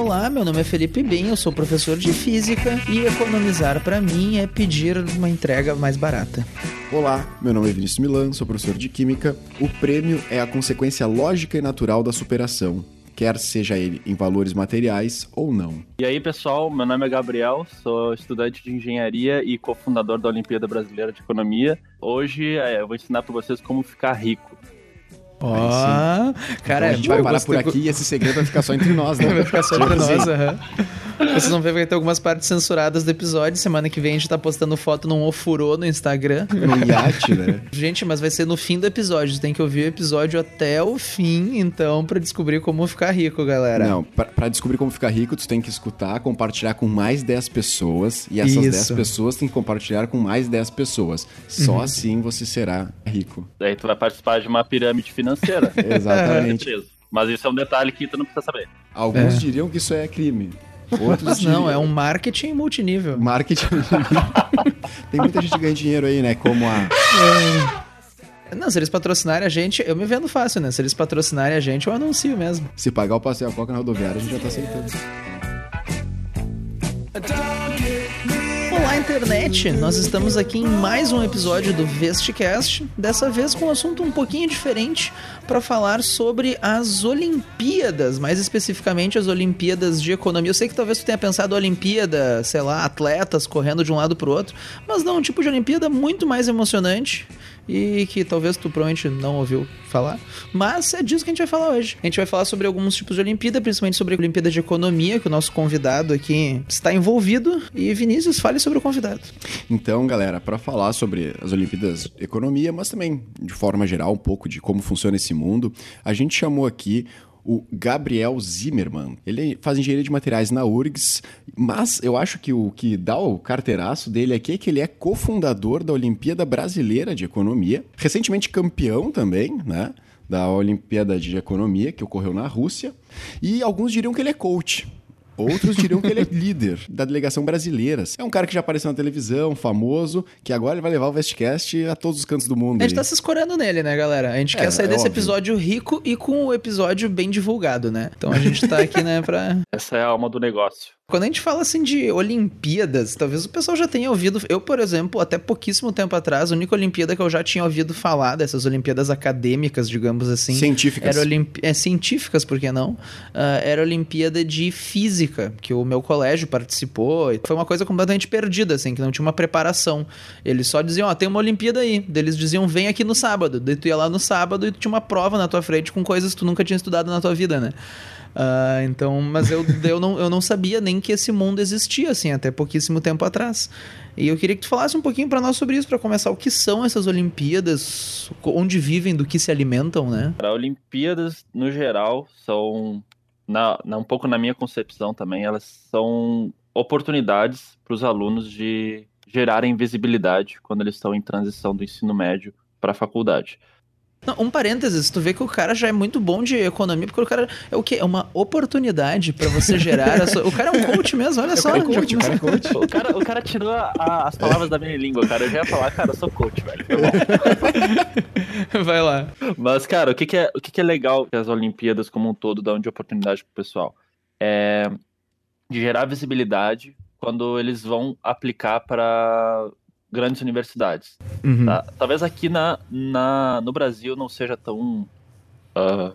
Olá, meu nome é Felipe Bem, eu sou professor de física e economizar para mim é pedir uma entrega mais barata. Olá, meu nome é Vinícius Milan, sou professor de química. O prêmio é a consequência lógica e natural da superação, quer seja ele em valores materiais ou não. E aí, pessoal, meu nome é Gabriel, sou estudante de engenharia e cofundador da Olimpíada Brasileira de Economia. Hoje é, eu vou ensinar para vocês como ficar rico. Ó, oh, cara, então a gente vai parar por aqui e esse segredo vai ficar só entre nós, né? vai ficar só entre nós, aham. Vocês vão ver que vai ter algumas partes censuradas do episódio. Semana que vem a gente tá postando foto num ofurô no Instagram. Num iate, né? Gente, mas vai ser no fim do episódio. Você tem que ouvir o episódio até o fim, então, para descobrir como ficar rico, galera. Não, para descobrir como ficar rico, tu tem que escutar, compartilhar com mais 10 pessoas. E essas Isso. 10 pessoas tem que compartilhar com mais 10 pessoas. Só uhum. assim você será rico. Daí tu vai participar de uma pirâmide financeira. Exatamente. Mas isso é um detalhe que tu não precisa saber. Alguns é. diriam que isso é crime. Outros não, é um marketing multinível. Marketing Tem muita gente que ganha dinheiro aí, né? Como a. É. Não, se eles patrocinarem a gente, eu me vendo fácil, né? Se eles patrocinarem a gente, eu anuncio mesmo. Se pagar o passeio a coca na rodoviária, a gente já tá aceitando. Olá, internet! Nós estamos aqui em mais um episódio do Vestcast, dessa vez com um assunto um pouquinho diferente para falar sobre as Olimpíadas, mais especificamente as Olimpíadas de Economia. Eu sei que talvez tu tenha pensado Olimpíada, sei lá, atletas correndo de um lado pro outro, mas não, um tipo de Olimpíada muito mais emocionante e que talvez tu provavelmente não ouviu falar. Mas é disso que a gente vai falar hoje. A gente vai falar sobre alguns tipos de Olimpíada, principalmente sobre a Olimpíada de Economia, que o nosso convidado aqui está envolvido. E Vinícius, fale sobre o convidado. Então, galera, para falar sobre as Olimpíadas de Economia, mas também de forma geral um pouco de como funciona esse mundo, a gente chamou aqui o Gabriel Zimmermann. Ele faz engenharia de materiais na URGS, mas eu acho que o que dá o carteiraço dele aqui é que ele é cofundador da Olimpíada Brasileira de Economia, recentemente campeão também, né? Da Olimpíada de Economia, que ocorreu na Rússia. E alguns diriam que ele é coach. Outros diriam que ele é líder da delegação brasileira. É um cara que já apareceu na televisão, famoso, que agora ele vai levar o Vestcast a todos os cantos do mundo. A gente aí. tá se escorando nele, né, galera? A gente é, quer sair é desse óbvio. episódio rico e com o episódio bem divulgado, né? Então a gente tá aqui, né, pra. Essa é a alma do negócio. Quando a gente fala assim de Olimpíadas, talvez o pessoal já tenha ouvido. Eu, por exemplo, até pouquíssimo tempo atrás, a única Olimpíada que eu já tinha ouvido falar dessas Olimpíadas acadêmicas, digamos assim. Científicas. Era Olimp... é, científicas, por que não? Uh, era a Olimpíada de Física, que o meu colégio participou. Foi uma coisa completamente perdida, assim, que não tinha uma preparação. Eles só diziam, ó, oh, tem uma Olimpíada aí. Eles diziam, vem aqui no sábado. Daí tu ia lá no sábado e tu tinha uma prova na tua frente com coisas que tu nunca tinha estudado na tua vida, né? Uh, então, mas eu, eu, não, eu não sabia nem que esse mundo existia, assim, até pouquíssimo tempo atrás. E eu queria que tu falasse um pouquinho para nós sobre isso, para começar. O que são essas Olimpíadas? Onde vivem, do que se alimentam, né? As Olimpíadas, no geral, são, na, na, um pouco na minha concepção também, elas são oportunidades para os alunos de gerarem visibilidade quando eles estão em transição do ensino médio para a faculdade. Não, um parênteses, tu vê que o cara já é muito bom de economia, porque o cara é o quê? É uma oportunidade para você gerar. Sua... O cara é um coach mesmo, olha só. É coach, cara é coach. o, cara, o cara tirou a, as palavras da minha língua, cara. Eu já ia falar, cara, eu sou coach, velho. Vai lá. Mas, cara, o que, que é, o que, que é legal que as Olimpíadas como um todo dão de oportunidade pro pessoal? É de gerar visibilidade quando eles vão aplicar para grandes universidades. Uhum. Tá? Talvez aqui na, na, no Brasil não seja tão. Uh,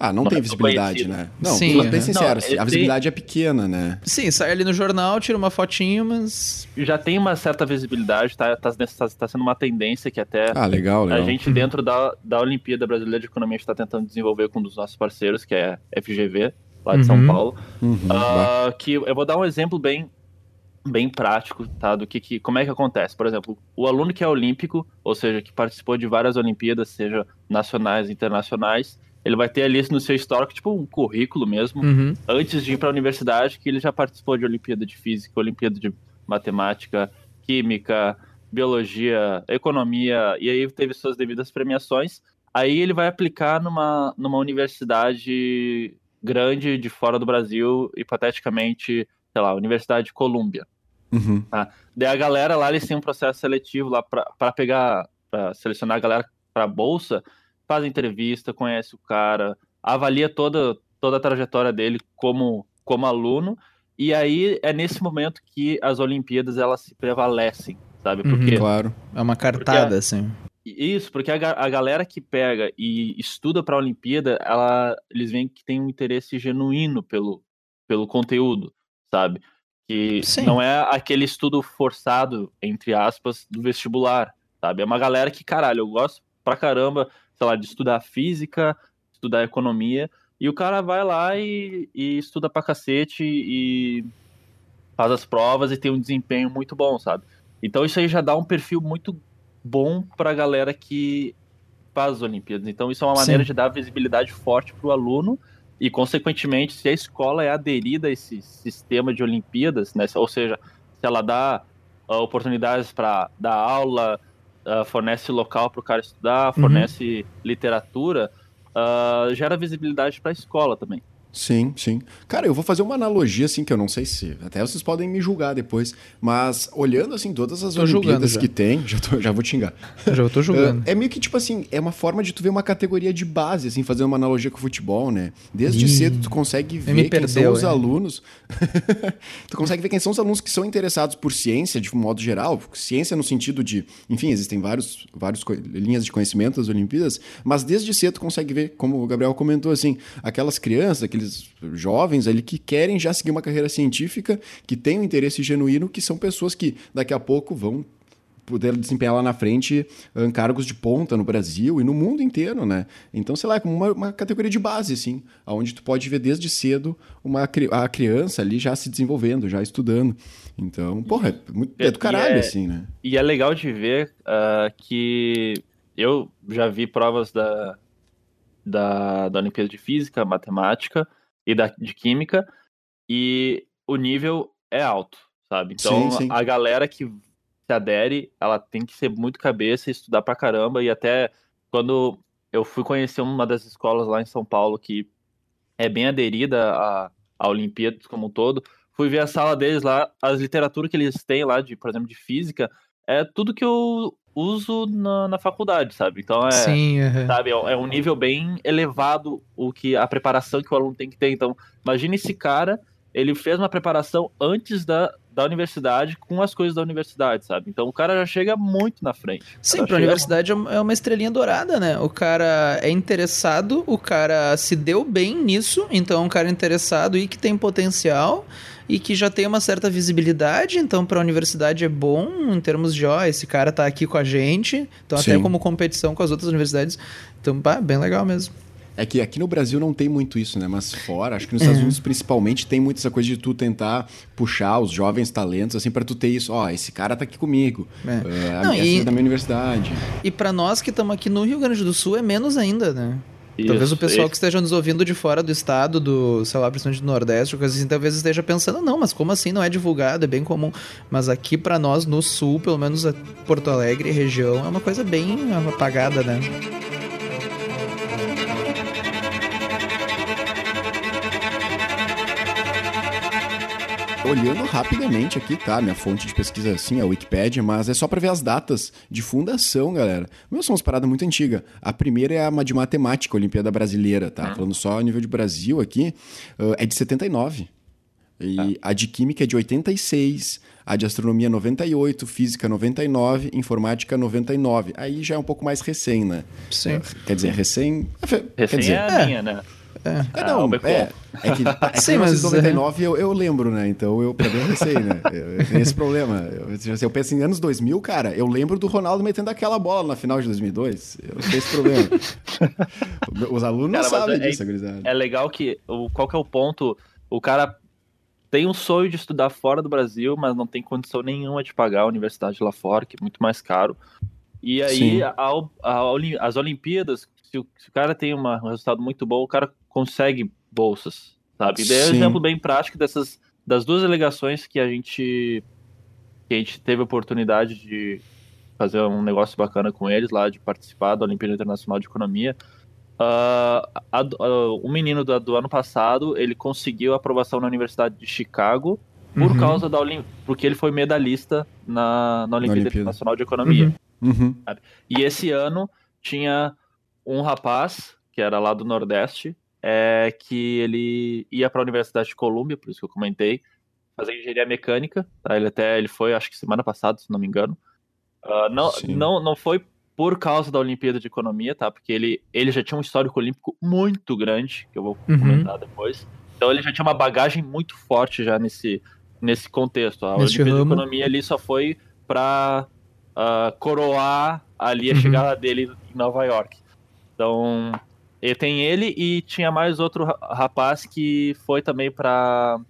ah, não, não tem visibilidade, né? Não, Sim, bem sincero, não, a visibilidade tem... é pequena, né? Sim, sai ali no jornal, tira uma fotinho, mas. Já tem uma certa visibilidade, tá, tá, tá, tá sendo uma tendência que até. Ah, legal, legal. A gente, dentro da, da Olimpíada Brasileira de Economia, está tentando desenvolver com um dos nossos parceiros, que é a FGV, lá de uhum. São Paulo. Uhum, uh, que eu vou dar um exemplo bem bem prático, tá? Do que, que como é que acontece. Por exemplo, o aluno que é olímpico, ou seja, que participou de várias Olimpíadas, seja nacionais, internacionais, ele vai ter ali no seu histórico, tipo um currículo mesmo, uhum. antes de ir para a universidade, que ele já participou de Olimpíada de Física, Olimpíada de Matemática, Química, Biologia, Economia, e aí teve suas devidas premiações. Aí ele vai aplicar numa, numa universidade grande de fora do Brasil, hipoteticamente, sei lá, Universidade de Colômbia. Uhum. Tá? Daí a galera lá, eles têm um processo seletivo lá para pegar, para selecionar a galera para bolsa, faz entrevista, conhece o cara, avalia toda, toda a trajetória dele como, como aluno, e aí é nesse momento que as Olimpíadas elas se prevalecem, sabe? Uhum. Porque, uhum, claro, é uma cartada, a, assim. Isso, porque a, a galera que pega e estuda para a Olimpíada, ela, eles veem que tem um interesse genuíno pelo, pelo conteúdo, sabe? Que Sim. não é aquele estudo forçado, entre aspas, do vestibular, sabe? É uma galera que, caralho, eu gosto pra caramba, sei lá, de estudar física, estudar economia, e o cara vai lá e, e estuda pra cacete e faz as provas e tem um desempenho muito bom, sabe? Então isso aí já dá um perfil muito bom pra galera que faz as Olimpíadas. Então isso é uma maneira Sim. de dar visibilidade forte pro aluno e, consequentemente, se a escola é aderida a esse sistema de Olimpíadas, né, ou seja, se ela dá uh, oportunidades para dar aula, uh, fornece local para o cara estudar, uhum. fornece uhum. literatura, uh, gera visibilidade para a escola também. Sim, sim. Cara, eu vou fazer uma analogia, assim, que eu não sei se. Até vocês podem me julgar depois. Mas olhando, assim, todas as tô Olimpíadas que tem. Já, tô, já vou te xingar. Já tô julgando. é meio que, tipo assim, é uma forma de tu ver uma categoria de base, assim, fazendo uma analogia com o futebol, né? Desde Ih, cedo tu consegue ver quem perdeu, são os hein? alunos. tu consegue ver quem são os alunos que são interessados por ciência, de um modo geral. Ciência no sentido de. Enfim, existem vários, vários linhas de conhecimento das Olimpíadas. Mas desde cedo tu consegue ver, como o Gabriel comentou, assim, aquelas crianças, aqueles aqueles jovens ali que querem já seguir uma carreira científica, que têm um interesse genuíno, que são pessoas que daqui a pouco vão poder desempenhar lá na frente um, cargos de ponta no Brasil e no mundo inteiro, né? Então, sei lá, é como uma, uma categoria de base, assim, onde tu pode ver desde cedo uma, a criança ali já se desenvolvendo, já estudando. Então, porra, é, muito, é do caralho, é, assim, né? E é legal de ver uh, que eu já vi provas da, da, da Olimpíada de Física, Matemática, e da, de química, e o nível é alto, sabe? Então sim, sim. a galera que se adere, ela tem que ser muito cabeça, estudar pra caramba, e até quando eu fui conhecer uma das escolas lá em São Paulo que é bem aderida a, a Olimpíadas como um todo, fui ver a sala deles lá, as literaturas que eles têm lá, de, por exemplo, de física, é tudo que eu uso na, na faculdade, sabe? Então é, Sim, uhum. sabe, é um nível bem elevado o que a preparação que o aluno tem que ter. Então, imagine esse cara, ele fez uma preparação antes da, da universidade com as coisas da universidade, sabe? Então o cara já chega muito na frente. Sim, para a universidade é uma estrelinha dourada, né? O cara é interessado, o cara se deu bem nisso, então é um cara interessado e que tem potencial e que já tem uma certa visibilidade, então para a universidade é bom em termos de, ó, esse cara tá aqui com a gente, então Sim. até como competição com as outras universidades. Então, pá, bem legal mesmo. É que aqui no Brasil não tem muito isso, né? Mas fora, acho que nos Estados é. Unidos principalmente tem muito essa coisa de tu tentar puxar os jovens talentos assim para tu ter isso. Ó, oh, esse cara tá aqui comigo. É. É, não, e... da minha universidade. E para nós que estamos aqui no Rio Grande do Sul é menos ainda, né? Isso, talvez o pessoal isso. que esteja nos ouvindo de fora do estado, do, sei lá, principalmente do Nordeste, coisa assim, talvez esteja pensando, não, mas como assim não é divulgado? É bem comum. Mas aqui para nós, no Sul, pelo menos Porto Alegre região, é uma coisa bem apagada, né? Olhando rapidamente aqui, tá? Minha fonte de pesquisa assim é a Wikipedia, mas é só para ver as datas de fundação, galera. Meu, são umas paradas muito antigas. A primeira é a de matemática, a Olimpíada Brasileira, tá? Uhum. Falando só a nível de Brasil aqui, uh, é de 79. E tá. a de química é de 86, a de astronomia 98, física 99, informática 99. Aí já é um pouco mais recém, né? Sim. Quer dizer, recém. Recém quer dizer, é a minha, né? É, é não, ah, é, é que, é que Sim, mas 99 eu, eu lembro, né? Então eu pra mim eu sei, né? Eu, tenho esse problema. Eu, se eu penso em anos 2000, cara, eu lembro do Ronaldo metendo aquela bola na final de 2002. Eu tenho esse problema. Os alunos cara, não sabem é, disso, É legal que o, qual que é o ponto? O cara tem um sonho de estudar fora do Brasil, mas não tem condição nenhuma de pagar a universidade lá fora, que é muito mais caro. E aí, a, a, a, as Olimpíadas, se o, se o, cara tem uma, um resultado muito bom, o cara consegue bolsas, sabe? E daí é um exemplo bem prático dessas das duas delegações que a gente que a gente teve a oportunidade de fazer um negócio bacana com eles lá, de participar da Olimpíada Internacional de Economia. Uh, a, a, o menino do, do, ano passado, ele conseguiu aprovação na Universidade de Chicago por uhum. causa da Olimpíada, porque ele foi medalhista na, na Olimpíada, na Olimpíada. Internacional de Economia. Uhum. Uhum. E esse ano tinha um rapaz, que era lá do Nordeste, é que ele ia para a Universidade de Colômbia, por isso que eu comentei, fazer engenharia mecânica. Tá? Ele até ele foi, acho que semana passada, se não me engano. Uh, não, não, não foi por causa da Olimpíada de Economia, tá? Porque ele, ele já tinha um histórico olímpico muito grande, que eu vou uhum. comentar depois. Então ele já tinha uma bagagem muito forte já nesse, nesse contexto. A nesse Olimpíada ramo. de Economia ali só foi para uh, ah, coroar ali a uhum. chegada dele em Nova York. Então, e tem ele e tinha mais outro rapaz que foi também para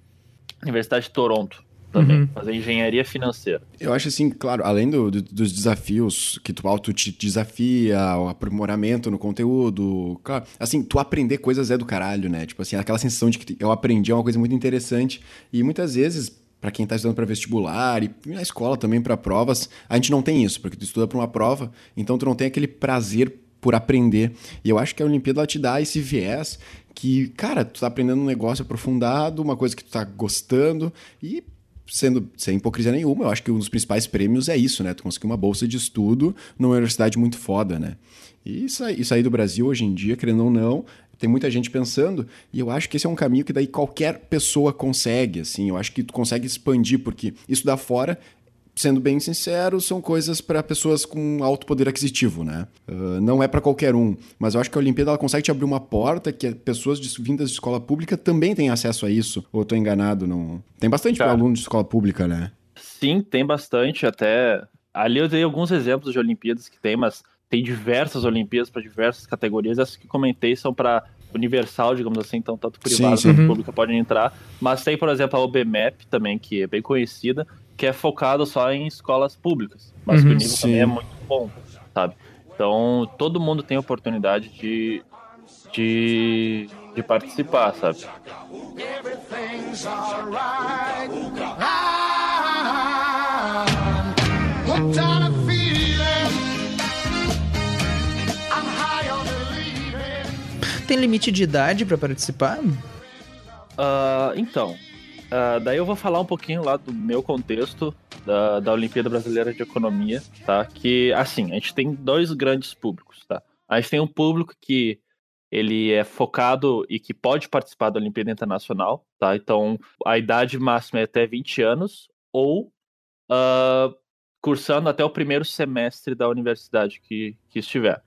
Universidade de Toronto também, uhum. fazer engenharia financeira. Eu acho assim, claro, além do, do, dos desafios que tu auto te desafia, o aprimoramento no conteúdo, claro, assim, tu aprender coisas é do caralho, né? Tipo assim, aquela sensação de que eu aprendi é uma coisa muito interessante e muitas vezes para quem está estudando para vestibular e na escola também para provas, a gente não tem isso, porque tu estuda para uma prova, então tu não tem aquele prazer por aprender. E eu acho que a Olimpíada te dá esse viés que, cara, tu tá aprendendo um negócio aprofundado, uma coisa que tu tá gostando e sendo sem hipocrisia nenhuma, eu acho que um dos principais prêmios é isso, né? Tu conseguir uma bolsa de estudo numa universidade muito foda, né? E sair, do Brasil hoje em dia, querendo ou não, tem muita gente pensando, e eu acho que esse é um caminho que daí qualquer pessoa consegue, assim, eu acho que tu consegue expandir, porque da fora sendo bem sincero, são coisas para pessoas com alto poder aquisitivo, né? Uh, não é para qualquer um, mas eu acho que a Olimpíada ela consegue te abrir uma porta que pessoas de, vindas de escola pública também têm acesso a isso. Ou eu tô enganado? Não... Tem bastante Cara, aluno de escola pública, né? Sim, tem bastante. Até ali eu dei alguns exemplos de Olimpíadas que tem, mas tem diversas Olimpíadas para diversas categorias. Essas que comentei são para universal, digamos assim, então tanto privado quanto pública podem entrar. Mas tem, por exemplo, a OBMEP também, que é bem conhecida, que é focado só em escolas públicas. Mas uhum, o nível sim. também é muito bom, sabe? Então, todo mundo tem oportunidade de, de, de participar, sabe? Tem limite de idade para participar? Uh, então, Uh, daí eu vou falar um pouquinho lá do meu contexto da, da Olimpíada Brasileira de Economia, tá? Que, assim, a gente tem dois grandes públicos, tá? A gente tem um público que ele é focado e que pode participar da Olimpíada Internacional, tá? Então, a idade máxima é até 20 anos ou uh, cursando até o primeiro semestre da universidade que, que estiver.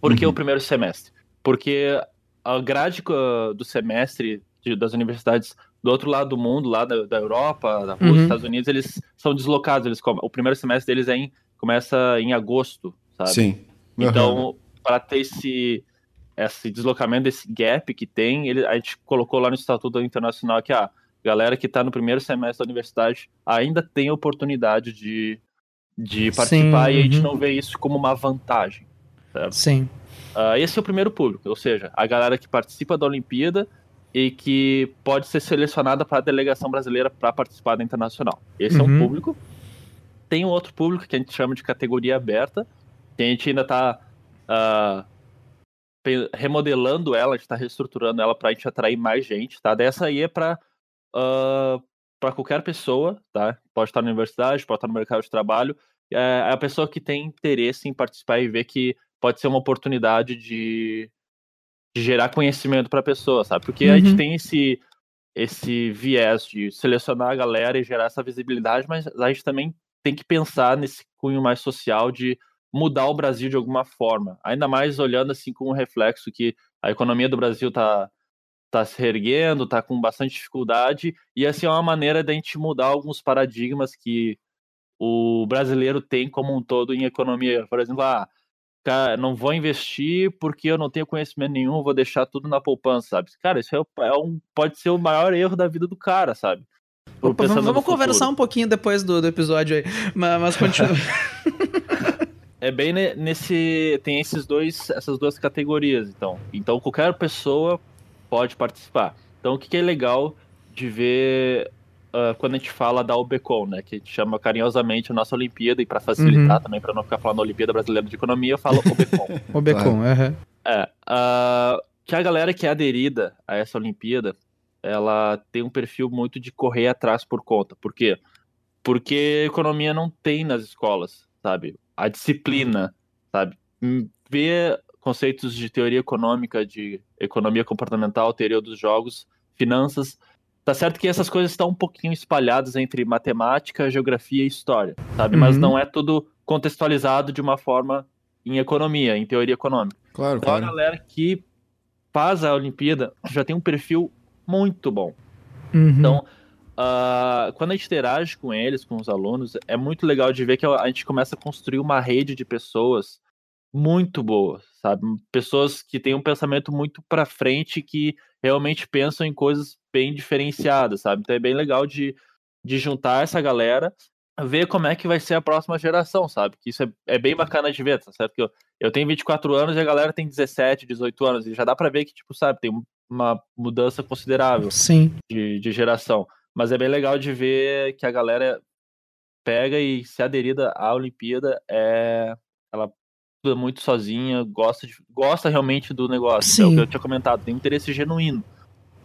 Por que uhum. o primeiro semestre? Porque a grade do semestre de, das universidades do outro lado do mundo, lá da, da Europa, da Rússia, uhum. Estados Unidos, eles são deslocados. Eles o primeiro semestre deles é em, começa em agosto, sabe? Sim. Uhum. Então, para ter esse, esse deslocamento, esse gap que tem, ele, a gente colocou lá no Estatuto Internacional que a galera que está no primeiro semestre da universidade ainda tem oportunidade de, de participar Sim, e a gente uhum. não vê isso como uma vantagem. Certo? Sim. Uh, esse é o primeiro público, ou seja, a galera que participa da Olimpíada e que pode ser selecionada para a delegação brasileira para participar da internacional. Esse uhum. é um uhum. público. Tem um outro público que a gente chama de categoria aberta, que a gente ainda está uh, ah, remodelando ela, a gente está reestruturando ela para a gente atrair mais gente, tá? Dessa aí é para uh, ah, para qualquer pessoa, tá? Pode estar na universidade, pode estar no mercado de trabalho. É, é a pessoa que tem interesse em participar e ver que pode ser uma oportunidade de de gerar conhecimento para a pessoa, sabe? Porque uhum. a gente uhum. tem esse esse viés de selecionar a galera e gerar essa visibilidade, mas a gente também tem que pensar nesse cunho mais social de mudar o Brasil de alguma forma. Ainda mais olhando assim com o reflexo que a economia do Brasil está tá se reerguendo, está com bastante dificuldade, e assim é uma maneira da gente mudar alguns paradigmas que o brasileiro tem como um todo em economia. Por exemplo, ah, cara, não vou investir porque eu não tenho conhecimento nenhum, vou deixar tudo na poupança, sabe? Cara, isso é, é um, pode ser o maior erro da vida do cara, sabe? Opa, vamos, conversar um pouquinho depois do, do episódio aí, mas, mas continua. é bem nesse tem esses dois essas duas categorias então então qualquer pessoa pode participar então o que, que é legal de ver uh, quando a gente fala da UBCOM, né? Que a gente chama carinhosamente a nossa Olimpíada, e para facilitar uhum. também, para não ficar falando Olimpíada Brasileira de Economia, eu falo UBCOM. UBCOM, uhum. É. Uh, que a galera que é aderida a essa Olimpíada, ela tem um perfil muito de correr atrás por conta. Por quê? Porque economia não tem nas escolas, sabe? A disciplina, sabe? Ver conceitos de teoria econômica, de economia comportamental, teoria dos jogos, finanças. Tá certo que essas coisas estão um pouquinho espalhadas entre matemática, geografia e história, sabe? Uhum. Mas não é tudo contextualizado de uma forma em economia, em teoria econômica. Claro, então claro. a galera que faz a Olimpíada já tem um perfil muito bom. Uhum. Então, uh, quando a gente interage com eles, com os alunos, é muito legal de ver que a gente começa a construir uma rede de pessoas muito boas, sabe? Pessoas que têm um pensamento muito para frente, que realmente pensam em coisas bem diferenciadas, sabe? Então é bem legal de, de juntar essa galera ver como é que vai ser a próxima geração, sabe? Que isso é, é bem bacana de ver, tá certo? Que eu, eu tenho 24 anos e a galera tem 17, 18 anos, e já dá para ver que, tipo, sabe, tem uma mudança considerável Sim. De, de geração. Mas é bem legal de ver que a galera pega e se aderida à Olimpíada, é... ela estuda muito sozinha, gosta, de... gosta realmente do negócio. Sim. É o que eu tinha comentado, tem um interesse genuíno.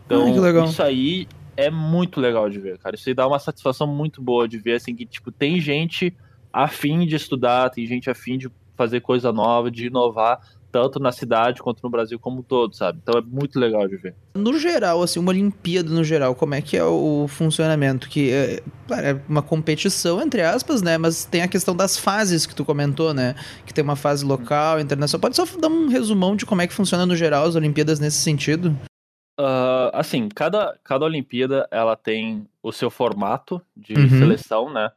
Então, ah, isso aí é muito legal de ver, cara. Isso aí dá uma satisfação muito boa de ver, assim, que, tipo, tem gente afim de estudar, tem gente afim de fazer coisa nova, de inovar, tanto na cidade quanto no Brasil como um todo, sabe? Então é muito legal de ver. No geral, assim, uma Olimpíada no geral, como é que é o funcionamento? Que é, é uma competição, entre aspas, né? Mas tem a questão das fases que tu comentou, né? Que tem uma fase local, internacional. Pode só dar um resumão de como é que funciona no geral as Olimpíadas nesse sentido? Uh, assim, cada, cada Olimpíada ela tem o seu formato de uhum. seleção, né?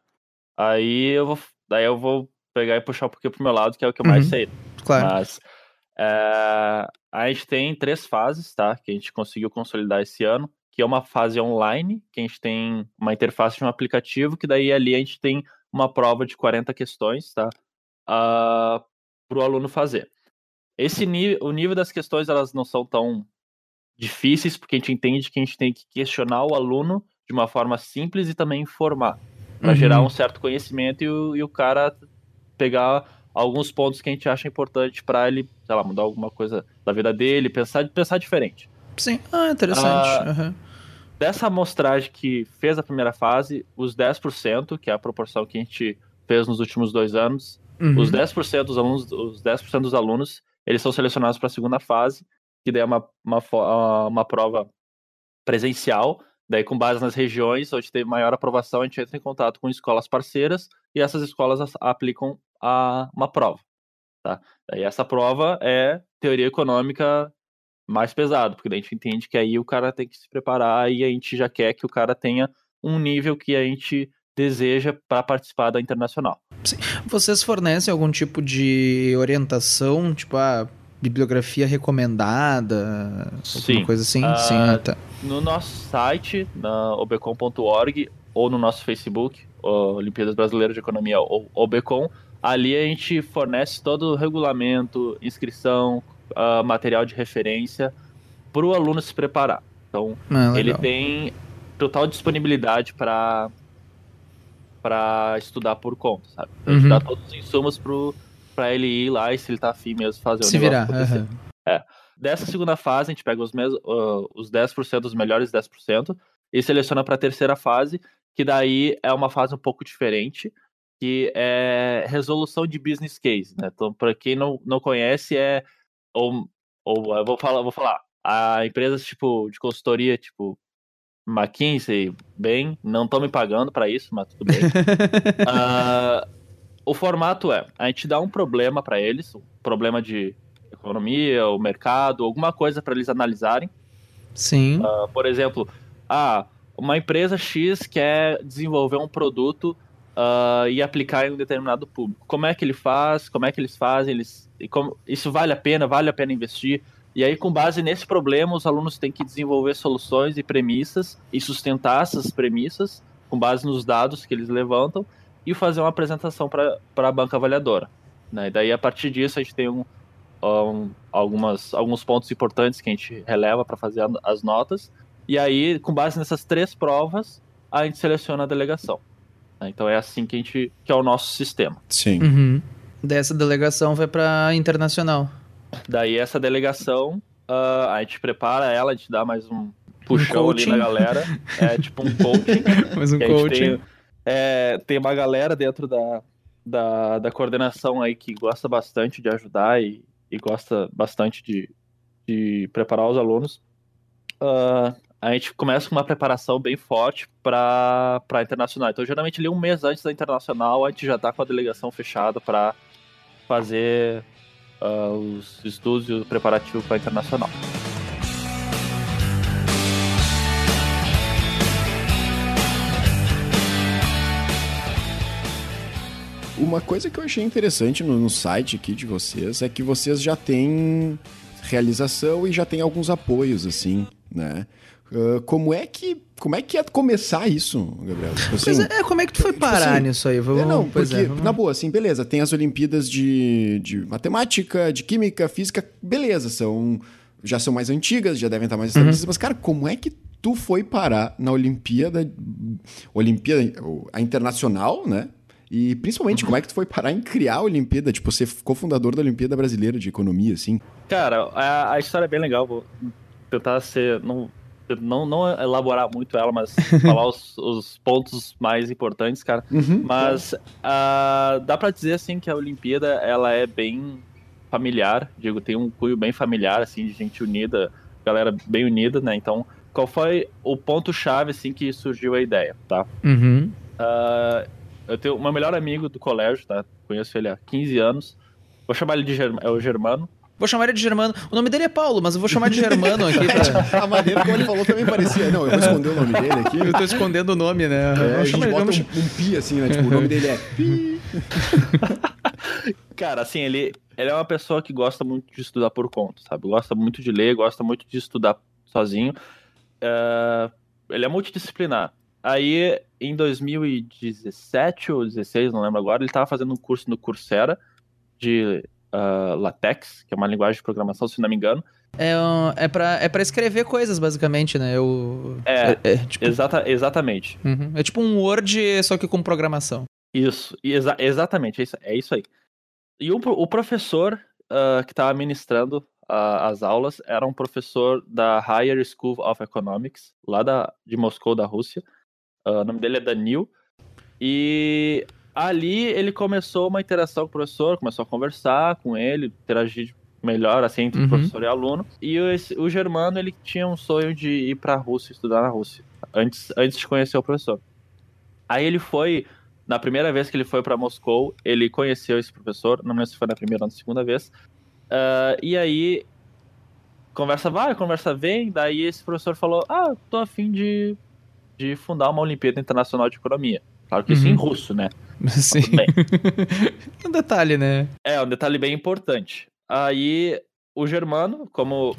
Aí eu vou, daí eu vou pegar e puxar um pouquinho pro meu lado, que é o que eu mais uhum. sei. Claro. Mas é, a gente tem três fases, tá? Que a gente conseguiu consolidar esse ano, que é uma fase online, que a gente tem uma interface de um aplicativo, que daí ali a gente tem uma prova de 40 questões, tá? Uh, para o aluno fazer. Esse nível, o nível das questões elas não são tão difíceis, porque a gente entende que a gente tem que questionar o aluno de uma forma simples e também informar, para uhum. gerar um certo conhecimento e o, e o cara pegar alguns pontos que a gente acha importante para ele, sei lá, mudar alguma coisa da vida dele, pensar, pensar diferente. Sim, ah, interessante. uhum. Dessa amostragem que fez a primeira fase, os 10%, que é a proporção que a gente fez nos últimos dois anos, uhum. os 10% dos alunos, os 10% dos alunos, eles são selecionados para a segunda fase, que daí é uma, uma, ah, uma prova presencial, daí com base nas regiões onde teve maior aprovação, a gente entra em contato com escolas parceiras e essas escolas aplicam a, uma prova. Tá? Daí essa prova é teoria econômica mais pesado, porque daí a gente entende que aí o cara tem que se preparar e a gente já quer que o cara tenha um nível que a gente deseja para participar da internacional. Sim. Vocês fornecem algum tipo de orientação, tipo, ah, bibliografia recomendada? Sim. Alguma coisa assim? Uh, Sim, ah, tá. No nosso site, na obecom.org, ou no nosso Facebook, Olimpíadas Brasileiras de Economia, ou Obecom, ali a gente fornece todo o regulamento, inscrição, uh, material de referência para o aluno se preparar. Então, ah, ele tem total disponibilidade para para estudar por conta, sabe? Então, uhum. A gente dá todos os insumos para ele ir lá e se ele tá afim mesmo fazer se o virar, uhum. É. Dessa segunda fase, a gente pega os, mes... uh, os 10%, os melhores 10%, e seleciona para a terceira fase, que daí é uma fase um pouco diferente, que é resolução de business case, né? Então, para quem não, não conhece, é ou, ou eu vou falar, vou falar, a empresas tipo de consultoria, tipo McKinsey, bem, não estão me pagando para isso, mas tudo bem. uh, o formato é: a gente dá um problema para eles, um problema de economia, o mercado, alguma coisa para eles analisarem. Sim. Uh, por exemplo, ah, uma empresa X quer desenvolver um produto uh, e aplicar em um determinado público. Como é que ele faz? Como é que eles fazem? Eles, como, isso vale a pena? Vale a pena investir? E aí, com base nesse problema, os alunos têm que desenvolver soluções e premissas e sustentar essas premissas com base nos dados que eles levantam e fazer uma apresentação para a banca avaliadora. Né? E daí, a partir disso, a gente tem um, um, algumas, alguns pontos importantes que a gente releva para fazer as notas. E aí, com base nessas três provas, a gente seleciona a delegação. Né? Então é assim que a gente que é o nosso sistema. Sim. Uhum. Dessa delegação vai para internacional. Daí essa delegação uh, a gente prepara ela, a gente dá mais um puxão um ali na galera. É tipo um coaching. mais um coaching. É, tem uma galera dentro da, da, da, coordenação aí que gosta bastante de ajudar e, e gosta bastante de, de preparar os alunos, uh, a gente começa com uma preparação bem forte para a internacional. Então, geralmente, ali um mês antes da internacional, a gente já está com a delegação fechada para fazer uh, os estudos e o preparativo para a internacional. Uma coisa que eu achei interessante no, no site aqui de vocês é que vocês já têm realização e já têm alguns apoios, assim, né? Uh, como é que como é que ia começar isso, Gabriel? Tipo assim, é, como é que tu foi tipo parar assim, nisso aí? Vamos, é, não, porque, é, vamos... na boa, assim, beleza, tem as Olimpíadas de, de matemática, de química, física, beleza, são já são mais antigas, já devem estar mais estabelecidas, uhum. mas, cara, como é que tu foi parar na Olimpíada, Olimpíada, a internacional, né? E principalmente, como é que tu foi parar em criar a Olimpíada? Tipo, você ficou fundador da Olimpíada Brasileira de Economia, assim? Cara, a, a história é bem legal. Vou tentar ser. Não, não, não elaborar muito ela, mas falar os, os, pontos mais importantes, cara. Uhum, mas uh, dá para dizer, assim, que a Olimpíada, ela é bem familiar. Digo, tem um cunho bem familiar, assim, de gente unida, galera bem unida, né? Então, qual foi o ponto-chave, assim, que surgiu a ideia, tá? Uhum. Uh, eu tenho meu melhor amigo do colégio, tá? Conheço ele há 15 anos. Vou chamar ele de Germ... é o Germano. Vou chamar ele de Germano. O nome dele é Paulo, mas eu vou chamar de Germano aqui. Pra... a maneira como ele falou também parecia. Não, eu vou esconder o nome dele aqui. Eu tô escondendo o nome, né? É, a gente bota um, um, pi assim, né? Tipo, o nome dele é pi. Cara, assim, ele, ele é uma pessoa que gosta muito de estudar por conta, sabe? Gosta muito de ler, gosta muito de estudar sozinho. Uh, ele é multidisciplinar. Aí, em 2017 ou 2016, não lembro agora, ele estava fazendo um curso no Coursera de uh, LaTeX, que é uma linguagem de programação, se não me engano. É, é, pra, é pra escrever coisas, basicamente, né? Eu, é, é, é tipo... exata, exatamente. Uhum. É tipo um Word, só que com programação. Isso, exa exatamente, é isso, é isso aí. E o, o professor uh, que estava ministrando uh, as aulas era um professor da Higher School of Economics, lá da, de Moscou, da Rússia. Uh, o nome dele é Danil. E ali ele começou uma interação com o professor, começou a conversar com ele, interagir melhor assim entre uhum. professor e aluno. E o, esse, o Germano ele tinha um sonho de ir para a Rússia, estudar na Rússia, antes, antes de conhecer o professor. Aí ele foi, na primeira vez que ele foi para Moscou, ele conheceu esse professor, não lembro se foi na primeira ou na segunda vez. Uh, e aí conversa vai, conversa vem, daí esse professor falou: "Ah, tô afim de de fundar uma Olimpíada Internacional de Economia. Claro que uhum. isso em russo, né? Sim. um detalhe, né? É, um detalhe bem importante. Aí, o Germano, como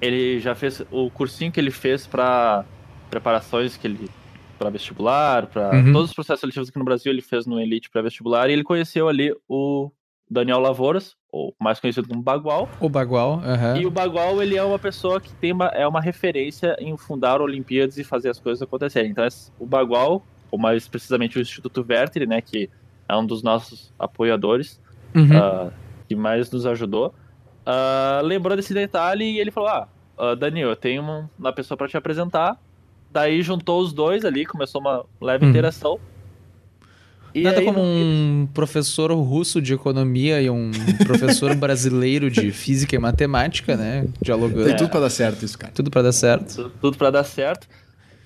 ele já fez o cursinho que ele fez para preparações que ele para vestibular, para uhum. todos os processos seletivos aqui no Brasil, ele fez no Elite para vestibular e ele conheceu ali o Daniel Lavouras, ou mais conhecido como Bagual. O Bagual, uhum. E o Bagual, ele é uma pessoa que tem uma, é uma referência em fundar Olimpíadas e fazer as coisas acontecerem. Então, o Bagual, ou mais precisamente o Instituto Verteri, né, que é um dos nossos apoiadores, uhum. uh, que mais nos ajudou, uh, lembrou desse detalhe e ele falou, ah, uh, Daniel, eu tenho uma, uma pessoa para te apresentar. Daí juntou os dois ali, começou uma leve uhum. interação. E Nada aí, como um professor russo de economia e um professor brasileiro de física e matemática, né? Dialogando. Tem tudo para dar certo isso, cara. Tudo para dar certo. Tudo, tudo para dar certo.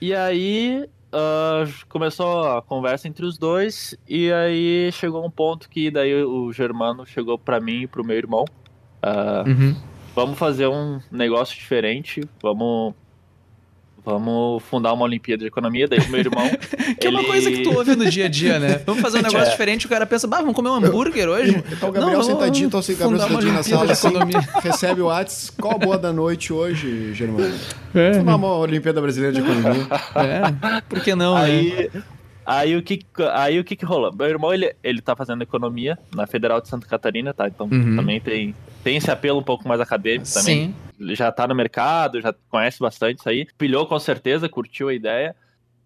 E aí uh, começou a conversa entre os dois e aí chegou um ponto que daí o Germano chegou para mim e pro meu irmão. Uh, uhum. Vamos fazer um negócio diferente. Vamos vamos fundar uma Olimpíada de Economia, daí o meu irmão. que ele... é uma coisa que tu ouve no dia a dia, né? Vamos fazer um negócio é. diferente, o cara pensa, bah, vamos comer um hambúrguer hoje? Então o Gabriel não, sentadinho, então assim, Gabriel sentadinho na sala, assim, recebe o WhatsApp, qual a boa da noite hoje, Germano? É. Fundar uma Olimpíada Brasileira de Economia. É, por que não, aí, né? Aí o que aí o que, que rolou? Meu irmão ele, ele tá fazendo economia na Federal de Santa Catarina, tá? Então uhum. também tem, tem esse apelo um pouco mais acadêmico também. Sim. Ele já tá no mercado, já conhece bastante isso aí. Pilhou com certeza, curtiu a ideia.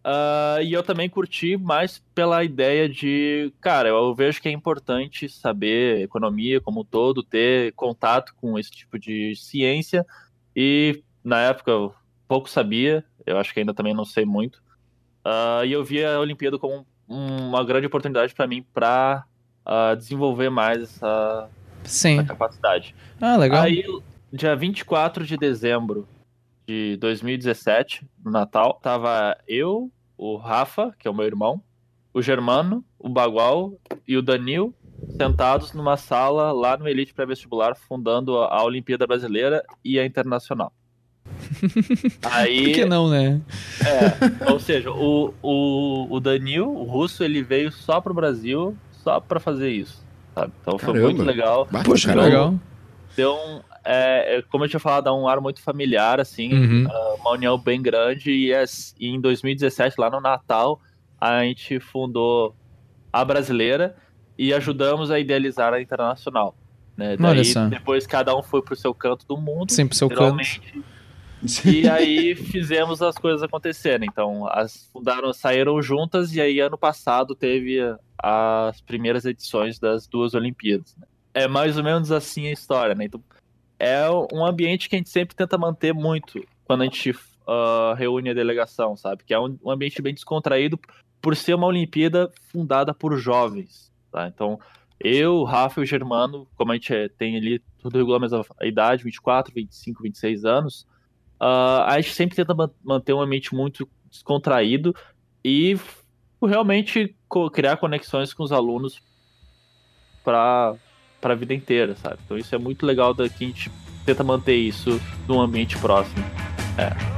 Uh, e eu também curti mais pela ideia de, cara, eu vejo que é importante saber economia como um todo, ter contato com esse tipo de ciência. E na época eu pouco sabia, eu acho que ainda também não sei muito. Uh, e eu vi a Olimpíada como uma grande oportunidade para mim para uh, ah, desenvolver mais essa, Sim. A capacidade. Ah, legal. Aí, dia 24 de dezembro de 2017, no Natal, tava eu, o Rafa, que é o meu irmão, o Germano, o Bagual e o Danil sentados numa sala lá no Elite Pré-Vestibular, fundando a Olimpíada Brasileira e a Internacional. Aí, Por que não, né? É, ou seja, o, o, o Danil, o russo, ele veio só pro Brasil só para fazer isso, sabe? Então Caramba. foi muito legal. Poxa, que legal. Deu um, é, é, como eu tinha falado, dá um ar muito familiar, assim, uhum. Ah, uma união bem grande. E, e em 2017, lá no Natal, a gente fundou a brasileira e ajudamos a idealizar a internacional. Né? Daí, depois cada um foi pro seu canto do mundo. Sim, pro seu canto. E aí fizemos as coisas acontecerem. Então, as fundaram, saíram juntas e aí ano passado teve as primeiras edições das duas Olimpíadas. Né? É mais ou menos assim a história, né? Então, é um ambiente que a gente sempre tenta manter muito quando a gente uh, reúne a delegação, sabe? Que é um, um ambiente bem descontraído por ser uma Olimpíada fundada por jovens, tá? Então, eu, Rafa e o Germano, como a gente é, tem ali tudo regulamento a idade, 24, 25, 26 anos, uh, a gente sempre tenta manter um ambiente muito descontraído e realmente criar conexões com os alunos para para a vida inteira, sabe? Então isso é muito legal da que a gente tenta manter isso num ambiente próximo. É.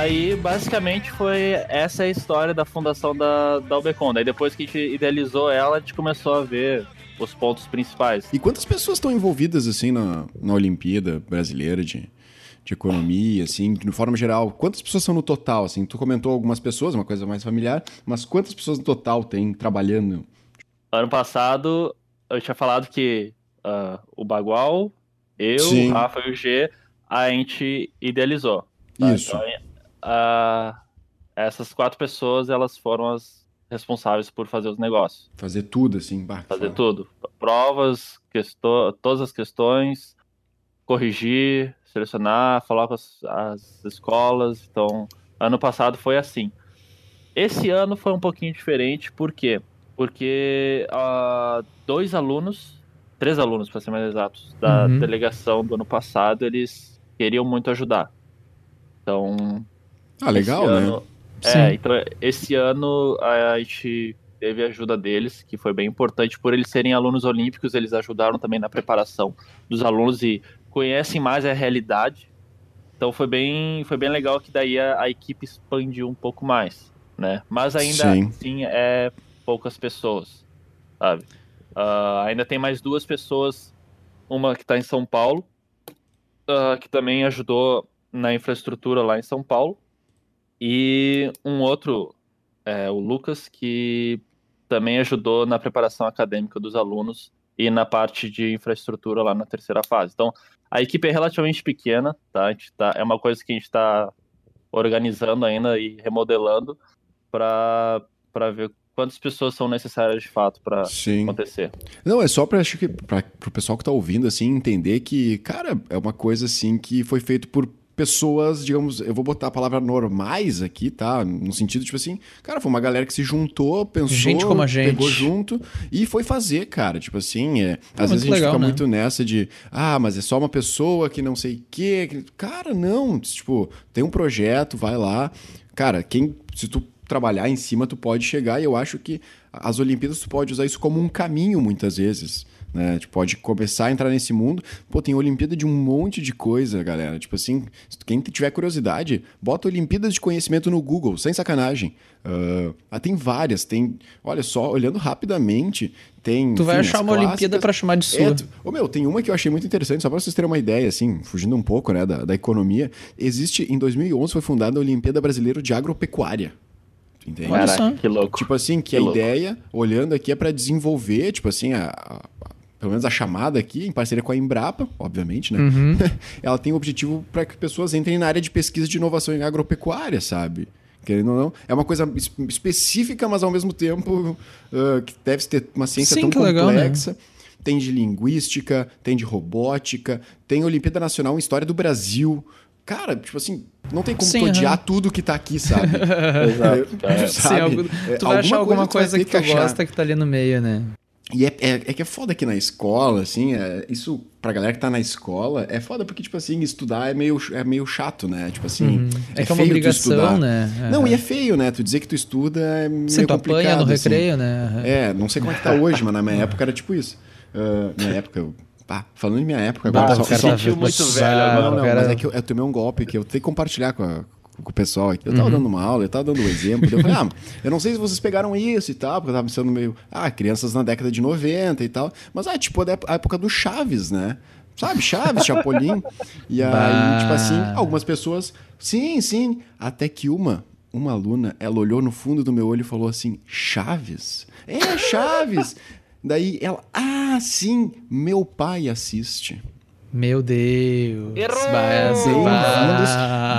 Aí, basicamente, foi essa a história da fundação da, da Ubecon. Daí, depois que a gente idealizou ela, a gente começou a ver os pontos principais. E quantas pessoas estão envolvidas, assim, na, na Olimpíada brasileira de, de economia, assim, de forma geral? Quantas pessoas são no total, assim? Tu comentou algumas pessoas, uma coisa mais familiar, mas quantas pessoas no total tem trabalhando? Ano passado, eu tinha falado que uh, o Bagual, eu, Sim. o Rafa e o G, a gente idealizou. Tá? Isso. Então, uh, essas quatro pessoas, elas foram as responsáveis por fazer os negócios. Fazer tudo, assim. Bah, fazer fala. tudo. Provas, questo todas as questões, corrigir, selecionar, falar com as, as escolas. Então, ano passado foi assim. Esse ano foi um pouquinho diferente, por quê? Porque uh, dois alunos, três alunos para ser mais exatos, da uhum. delegação do ano passado, eles queriam muito ajudar. Então, ah, legal, né? ano? É, então esse ano a gente teve a ajuda deles, que foi bem importante por eles serem alunos olímpicos, eles ajudaram também na preparação dos alunos e conhecem mais a realidade. Então foi bem, foi bem legal que daí a, a equipe expandiu um pouco mais, né? Mas ainda Sim. assim é poucas pessoas, sabe? Uh, ainda tem mais duas pessoas, uma que está em São Paulo, uh, que também ajudou na infraestrutura lá em São Paulo, e um outro, é, o Lucas, que também ajudou na preparação acadêmica dos alunos e na parte de infraestrutura lá na terceira fase. Então, a equipe é relativamente pequena, tá? A gente tá é uma coisa que a gente está organizando ainda e remodelando para ver quantas pessoas são necessárias de fato para acontecer. Não, é só para acho que para o pessoal que está ouvindo assim entender que, cara, é uma coisa assim que foi feito por pessoas, digamos, eu vou botar a palavra normais aqui, tá? No sentido, tipo assim, cara, foi uma galera que se juntou, pensou, gente como a gente. pegou junto e foi fazer, cara. Tipo assim, é, às vezes a gente legal, fica né? muito nessa de, ah, mas é só uma pessoa que não sei o quê. Cara, não. Tipo, tem um projeto, vai lá. Cara, quem. Se tu trabalhar em cima, tu pode chegar, e eu acho que as Olimpíadas tu pode usar isso como um caminho muitas vezes né? Pode começar a entrar nesse mundo. Pô, tem Olimpíada de um monte de coisa, galera. Tipo assim, quem tiver curiosidade, bota Olimpíadas de Conhecimento no Google, sem sacanagem. Uh, ah, tem várias, tem. Olha só, olhando rapidamente, tem. Tu vai enfim, achar uma clássicas. Olimpíada para chamar de sua. É, oh, meu, tem uma que eu achei muito interessante, só para vocês terem uma ideia, assim, fugindo um pouco né, da, da economia. Existe, em 2011, foi fundada a Olimpíada Brasileira de Agropecuária. Entende? Caraca, que louco. Tipo assim, que, que a louco. ideia, olhando aqui, é para desenvolver, tipo assim, a, pelo menos a chamada aqui, em parceria com a Embrapa, obviamente, né? Uhum. Ela tem o objetivo para que pessoas entrem na área de pesquisa de inovação em agropecuária, sabe? Querendo ou não, é uma coisa específica, mas ao mesmo tempo uh, que deve ter uma ciência Sim, tão complexa. Legal, né? Tem de linguística, tem de robótica, tem Olimpíada Nacional em História do Brasil. Cara, tipo assim, Não tem como Sim, odiar tudo que tá aqui, sabe? Exato. É. Sim, algum, é, tu vai achar alguma coisa, coisa que tu, que gosta que tá ali no meio, né? E é, é, é, que é foda aqui na escola, assim, é, isso pra galera que tá na escola é foda porque, tipo assim, estudar é meio, é meio chato, né? Tipo assim, uhum. é, é que é uma obrigação, né? É. Não, e é feio, né? Tu dizer que tu estuda é meio Você tu complicado. apanha no assim. recreio, né? É, não sei como é que tá hoje, mas na minha época era tipo isso. Uh, minha época, eu Pá, falando em minha época, agora bah, só, só, tá muito velho. Não, não, cara... mas é que eu, eu tomei um golpe que eu tenho que compartilhar com a, com o pessoal aqui. Eu tava uhum. dando uma aula, eu tava dando um exemplo. eu falei, ah, eu não sei se vocês pegaram isso e tal, porque eu tava pensando meio, ah, crianças na década de 90 e tal. Mas, ah, tipo, a época do Chaves, né? Sabe, Chaves, Chapolin. E aí, bah. tipo assim, algumas pessoas, sim, sim. Até que uma, uma aluna, ela olhou no fundo do meu olho e falou assim: Chaves? É, Chaves! Daí ela, ah, sim, meu pai assiste. Meu Deus. Errou! Bem-vindos.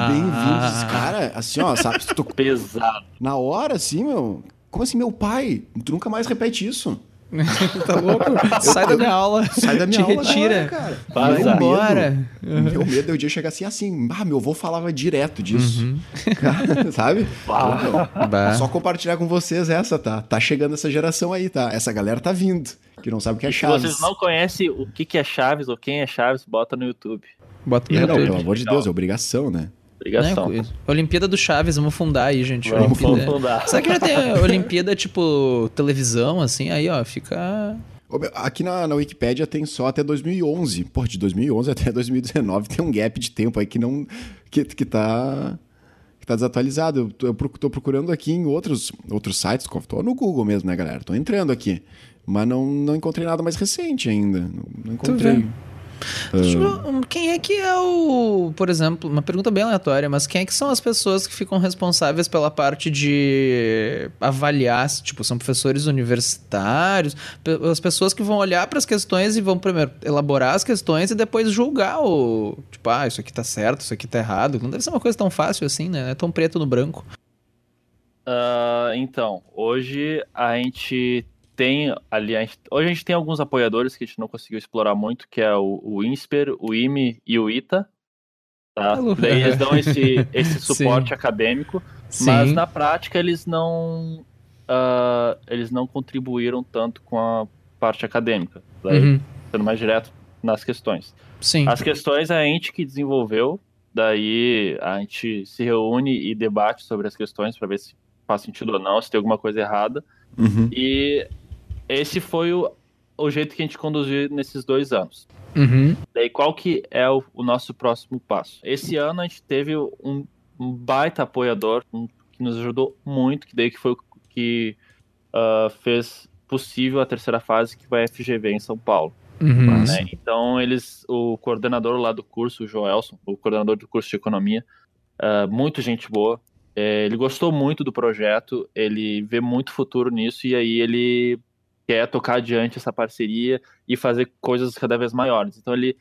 Bem-vindos. Cara, assim, ó, sabe? Tô... Pesado. Na hora, assim, meu. Como assim, meu pai? Tu nunca mais repete isso. tá louco? Sai da minha aula. Sai da minha Te aula. retira. cara. Vai embora. Uhum. Meu medo é o dia chegar assim, assim. Ah, meu avô falava direto disso. Uhum. Cara, sabe? Bah. Só compartilhar com vocês essa, tá? Tá chegando essa geração aí, tá? Essa galera tá vindo, que não sabe o que é Chaves. Se vocês não conhecem o que é Chaves ou quem é Chaves, bota no YouTube. Bota no YouTube. Não, pelo amor de Deus, é obrigação, né? Obrigação. Né? Olimpíada do Chaves, vamos fundar aí, gente. Vamos, vamos fundar. Será que já tem Olimpíada, tipo, televisão, assim? Aí, ó, fica... Aqui na, na Wikipédia tem só até 2011. Pô, de 2011 até 2019 tem um gap de tempo aí que não... que, que tá... Que tá desatualizado. Eu, eu tô procurando aqui em outros, outros sites. Tô no Google mesmo, né, galera? Tô entrando aqui. Mas não, não encontrei nada mais recente ainda. Não, não encontrei. Uh... Quem é que é o, por exemplo, uma pergunta bem aleatória, mas quem é que são as pessoas que ficam responsáveis pela parte de avaliar, tipo, são professores universitários, as pessoas que vão olhar para as questões e vão primeiro elaborar as questões e depois julgar o, tipo, ah, isso aqui tá certo, isso aqui tá errado. Não deve ser uma coisa tão fácil assim, né? Não é tão preto no branco. Uh, então, hoje a gente tem ali. A gente, hoje a gente tem alguns apoiadores que a gente não conseguiu explorar muito, que é o, o INSPER, o IME e o ITA. Tá? Daí eles dão esse, esse suporte Sim. acadêmico, Sim. mas na prática eles não. Uh, eles não contribuíram tanto com a parte acadêmica. Daí, uhum. Sendo mais direto nas questões. Sim. As questões é a gente que desenvolveu, daí a gente se reúne e debate sobre as questões para ver se faz sentido ou não, se tem alguma coisa errada. Uhum. E esse foi o, o jeito que a gente conduziu nesses dois anos. Uhum. Daí, qual que é o, o, nosso próximo passo? Esse ano a gente teve um, um baita apoiador um, que nos ajudou muito, que daí que foi o que uh, fez possível a terceira fase, que vai a FGV em São Paulo. Uhum. Né? Então, eles, o coordenador lá do curso, o Joelson, o coordenador do curso de economia, uh, muito gente boa, é, ele gostou muito do projeto, ele vê muito futuro nisso, e aí ele quer tocar adiante essa parceria e fazer coisas cada vez maiores. Então ele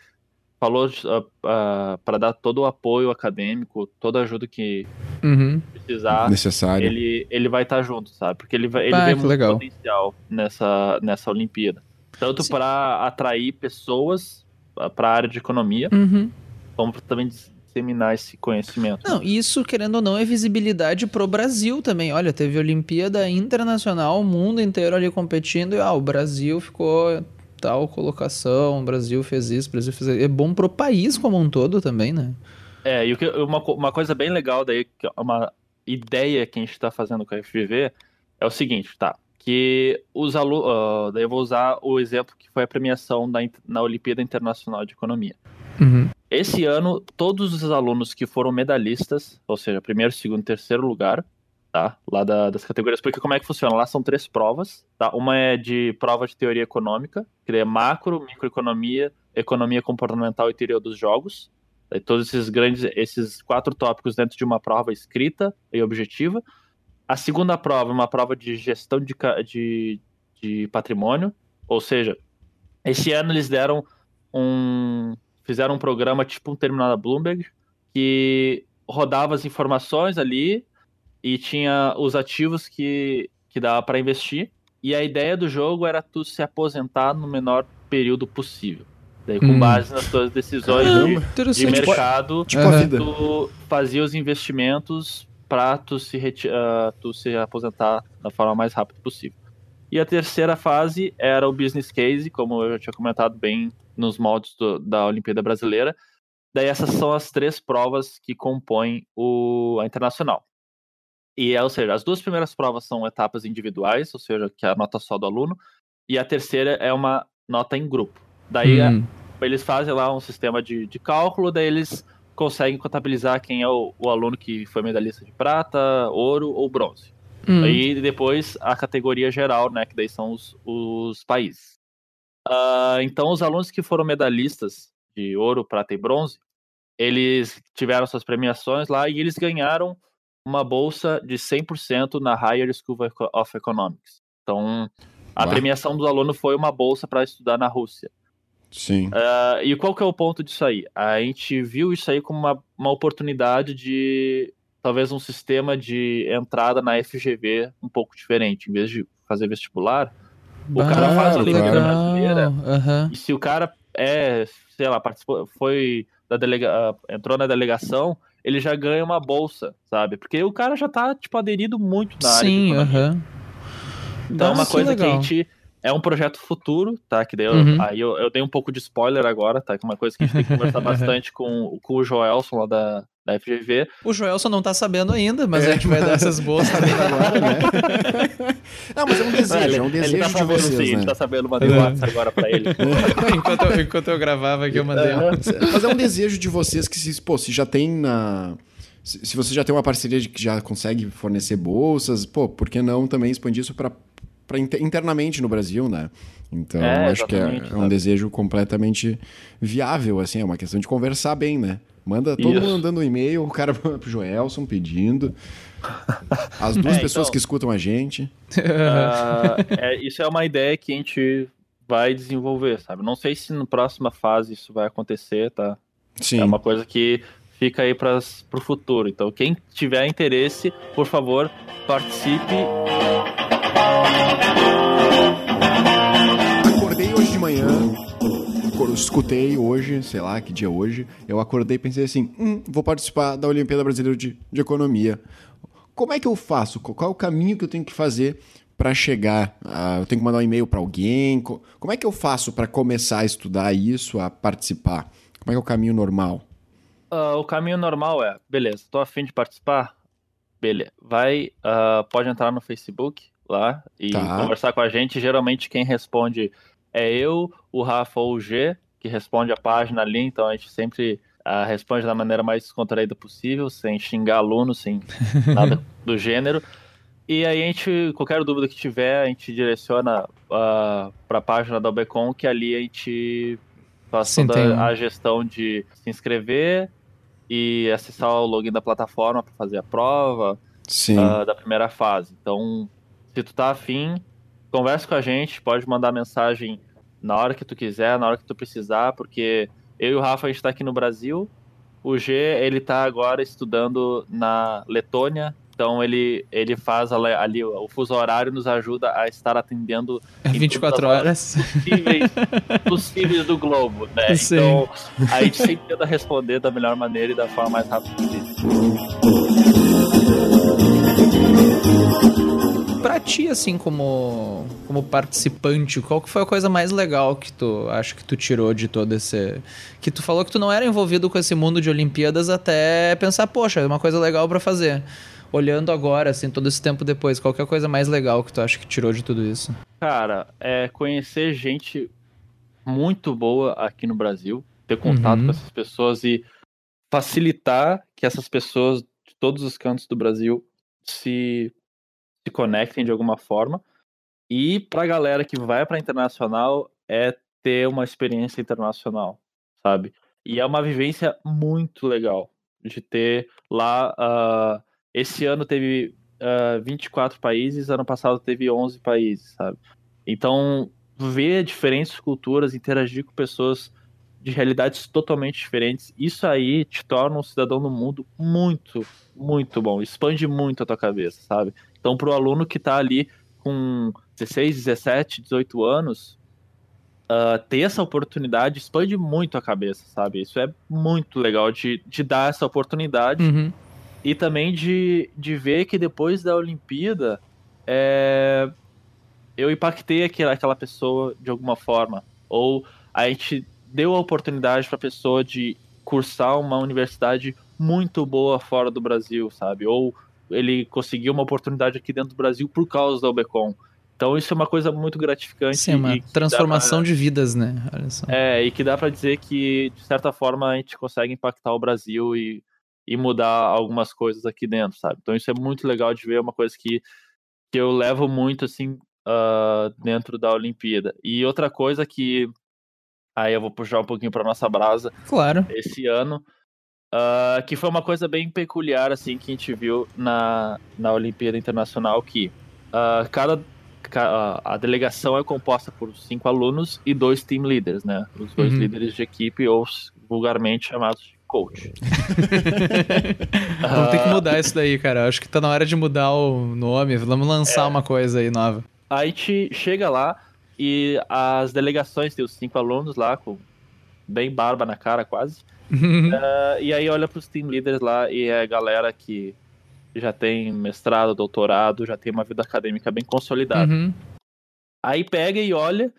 falou uh, uh, para dar todo o apoio acadêmico, toda a ajuda que uhum. precisar, necessário. Ele, ele vai estar tá junto, sabe? Porque ele, vai, ele ah, vê muito legal. potencial nessa, nessa Olimpíada. Tanto para atrair pessoas para a área de economia, uhum. como também disseminar esse conhecimento. Não, isso, querendo ou não, é visibilidade pro Brasil também. Olha, teve Olimpíada Internacional, o mundo inteiro ali competindo, e ah, o Brasil ficou tal colocação, o Brasil fez isso, o Brasil fez isso. É bom pro país como um todo também, né? É, e uma, uma coisa bem legal daí, é uma ideia que a gente está fazendo com a FGV, é o seguinte, tá? Que os alunos. Uh, daí eu vou usar o exemplo que foi a premiação da, na Olimpíada Internacional de Economia. Uhum. Esse ano, todos os alunos que foram medalhistas, ou seja, primeiro, segundo e terceiro lugar, tá? Lá da, das categorias, porque como é que funciona? Lá são três provas, tá? Uma é de prova de teoria econômica, que é macro, microeconomia, economia comportamental e teoria dos jogos. E todos esses grandes, esses quatro tópicos dentro de uma prova escrita e objetiva. A segunda prova é uma prova de gestão de, de, de patrimônio, ou seja, esse ano eles deram um fizeram um programa tipo um terminal da Bloomberg que rodava as informações ali e tinha os ativos que, que dava para investir. E a ideia do jogo era tu se aposentar no menor período possível. Daí, com uhum. base nas suas decisões de, de, mercado, tipo, tipo tu fazia os investimentos para tu se, uh, tu se aposentar da forma mais rápida possível. E a terceira fase era o business case, como eu já tinha comentado bem nos moldes do, da Olimpíada Brasileira. Daí essas são as três provas que compõem o, a internacional. E, é, ou seja, as duas primeiras provas são etapas individuais, ou seja, que é a nota só do aluno, e a terceira é uma nota em grupo. Daí hum. eles fazem lá um sistema de, de cálculo, daí eles conseguem contabilizar quem é o, o aluno que foi medalhista de prata, ouro ou bronze. Hum. Aí depois a categoria geral, né? Que daí são os, os países. Uh, então, os alunos que foram medalhistas de ouro, prata e bronze, eles tiveram suas premiações lá e eles ganharam uma bolsa de 100% na Higher School of Economics. Então, a Uau. premiação do aluno foi uma bolsa para estudar na Rússia. Sim. Uh, e qual que é o ponto disso aí? A gente viu isso aí como uma, uma oportunidade de talvez um sistema de entrada na FGV um pouco diferente. Em vez de fazer vestibular, o cara faz a Olimpíada Brasileira. Uhum. E se o cara é, sei lá, participou, foi da delega, ah, entrou na delegação, ele já ganha uma bolsa, sabe? Porque o cara já tá, tipo, aderido muito na Sim, área. Sim, aham. Então é uma coisa legal. que a gente é um projeto futuro, tá? Que daí eu, uhum. aí eu, eu dei um pouco de spoiler agora, tá? Que é uma coisa que a gente tem que conversar bastante com, com o Joelson lá da, da FGV. O Joelson não tá sabendo ainda, mas é, a gente vai dar essas boas sabendo agora, né? não, mas é um desejo, ele, é um desejo ele tá de sabendo, vocês, sim, né? A gente tá sabendo, mandei um WhatsApp agora pra ele. enquanto, eu, enquanto eu gravava aqui, eu mandei. Mas é um desejo de vocês que, se, pô, se já tem na se você já tem uma parceria de que já consegue fornecer bolsas, pô, por que não também expandir isso para internamente no Brasil, né? Então, é, acho que é, é um desejo completamente viável, assim, é uma questão de conversar bem, né? Manda todo Isso. mundo mandando um e-mail, o cara pro Joelson pedindo. As duas é, pessoas então, que escutam a gente. Uh, é, isso é uma ideia que a gente vai desenvolver, sabe? Não sei se na próxima fase isso vai acontecer, tá? Sim. É uma coisa que fica aí para o futuro. Então, quem tiver interesse, por favor, participe. Acordei hoje de manhã, escutei hoje, sei lá que dia hoje, eu acordei e pensei assim: hum, vou participar da Olimpíada Brasileira de, de Economia. Como é que eu faço? Qual é o caminho que eu tenho que fazer para chegar? eu tenho que mandar um e-mail para alguém? Como é que eu faço para começar a estudar isso, a participar? Como é que é o caminho normal? Uh, o caminho normal é, beleza, tô afim de participar, beleza, vai, uh, pode entrar no Facebook lá e tá. conversar com a gente. Geralmente quem responde é eu, o Rafa ou o G, que responde a página ali, então a gente sempre uh, responde da maneira mais descontraída possível, sem xingar aluno, sem nada do gênero. E aí a gente, qualquer dúvida que tiver, a gente direciona uh, para a página da Obecom, que ali a gente faz Sim, toda tem... a gestão de se inscrever, e acessar o login da plataforma para fazer a prova uh, da primeira fase. Então, se tu tá afim, converse com a gente, pode mandar mensagem na hora que tu quiser, na hora que tu precisar, porque eu e o Rafa a gente tá aqui no Brasil, o G ele tá agora estudando na Letônia, então ele, ele faz ali, o fuso horário nos ajuda a estar atendendo 24 horas possíveis, possíveis do globo, né? Sim. Então a gente sempre tenta responder da melhor maneira e da forma mais rápida possível. Pra ti, assim, como, como participante, qual que foi a coisa mais legal que tu acha que tu tirou de todo esse. Que tu falou que tu não era envolvido com esse mundo de Olimpíadas até pensar, poxa, é uma coisa legal para fazer olhando agora, assim, todo esse tempo depois, qual é a coisa mais legal que tu acha que tirou de tudo isso? Cara, é conhecer gente muito boa aqui no Brasil, ter contato uhum. com essas pessoas e facilitar que essas pessoas de todos os cantos do Brasil se, se conectem de alguma forma. E pra galera que vai pra internacional é ter uma experiência internacional, sabe? E é uma vivência muito legal de ter lá uh, esse ano teve uh, ah, 24 países, ano passado teve 11 países, sabe? Então, ver diferentes culturas, interagir com pessoas de realidades totalmente diferentes, isso aí te torna um cidadão no mundo muito, muito bom. Expande muito a tua cabeça, sabe? Então, para o aluno que está ali com 16, 17, 18 anos, uh, ter essa oportunidade expande muito a cabeça, sabe? Isso é muito legal de, de dar essa oportunidade Uhum. e também de, de ver que depois da Olimpíada é, eu impactei aquela, aquela pessoa de alguma forma. Ou a gente deu a oportunidade para a pessoa de cursar uma universidade muito boa fora do Brasil, sabe? Ou ele conseguiu uma oportunidade aqui dentro do Brasil por causa da Obecom. Então isso é uma coisa muito gratificante. Sim, é uma transformação pra- de vidas, né? É, e que dá pra dizer que, de certa forma, a gente consegue impactar o Brasil e, e mudar algumas coisas aqui dentro, sabe? Então isso é muito legal de ver, é uma coisa que, que eu levo muito, assim, ah, dentro da Olimpíada. E outra coisa que, aí eu vou puxar um pouquinho pra nossa brasa, Claro. esse ano, ah, que foi uma coisa bem peculiar, assim, que a gente viu na, na Olimpíada Internacional, que ah, cada ca- a delegação é composta por cinco alunos e dois team leaders, né? Os dois Uhum. líderes de equipe, ou vulgarmente chamados de coach. Vamos ter que mudar isso daí, cara. Acho que tá na hora de mudar o nome. Vamos lançar uma coisa aí nova. A gente chega lá e as delegações tem os cinco alunos lá, com bem barba na cara quase. Ah, e aí olha pros team leaders lá e é a galera que já tem mestrado, doutorado, já tem uma vida acadêmica bem consolidada. Uhum. Aí pega e olha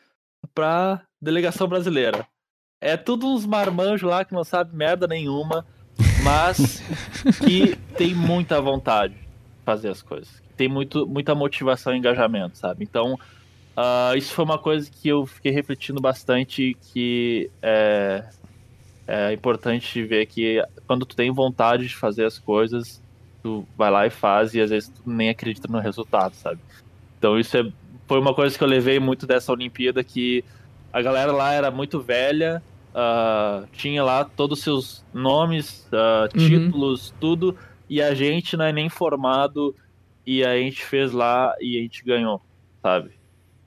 pra delegação brasileira. É tudo uns marmanjos lá que não sabe merda nenhuma, mas que tem muita vontade de fazer as coisas. Tem muito, muita motivação e engajamento, sabe? Então, ah, isso foi uma coisa que eu fiquei refletindo bastante, que é, é importante ver que quando tu tem vontade de fazer as coisas, tu vai lá e faz, e às vezes tu nem acredita no resultado, sabe? Então isso é, foi uma coisa que eu levei muito dessa Olimpíada, que a galera lá era muito velha, ah, tinha lá todos os seus nomes, Uhum. títulos, tudo, e a gente não é nem formado, e a gente fez lá e a gente ganhou, sabe?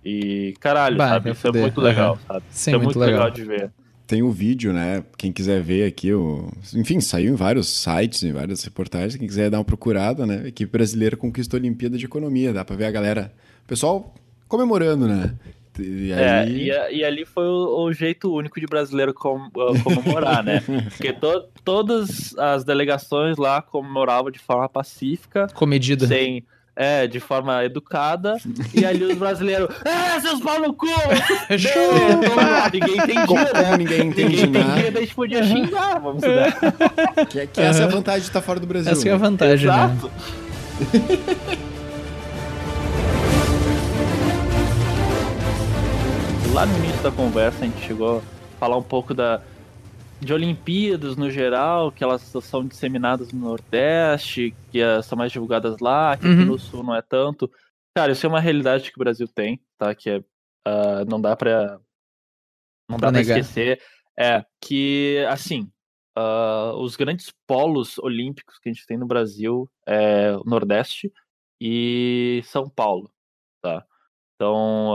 E caralho, Bah, sabe? Isso é muito legal, Aham. sabe? Sim, Isso é muito muito legal. legal. de ver. Tem o vídeo, né? Quem quiser ver aqui, o... enfim, saiu em vários sites, em várias reportagens. Quem quiser dar uma procurada, né? A equipe brasileira conquistou a Olimpíada de Economia. Dá pra ver a galera, o pessoal comemorando, né? E É, aí... e, a- e ali foi o, o jeito único de brasileiro com- uh, comemorar, né? Porque to- todas as delegações lá comemoravam de forma pacífica, Comedida. sem. É, de forma educada. E ali os brasileiros. É, seus pau no cu! Chupa! ninguém entendia, Como, né? ninguém entende Ninguém entendia, daí a gente podia xingar, vamos né? que, que essa é a vantagem de estar fora do Brasil. Essa é a né? vantagem, né? Exato. Lá no início da conversa a gente chegou a falar um pouco da, de Olimpíadas no geral, que elas são disseminadas no Nordeste, que eh, são mais divulgadas lá, que aqui Uhum. no Sul não é tanto. Cara, isso é uma realidade que o Brasil tem, tá? Que é, ah, não dá pra não dá Pra esquecer. É que, assim, ah, os grandes polos olímpicos que a gente tem no Brasil é o Nordeste e São Paulo, tá? Então,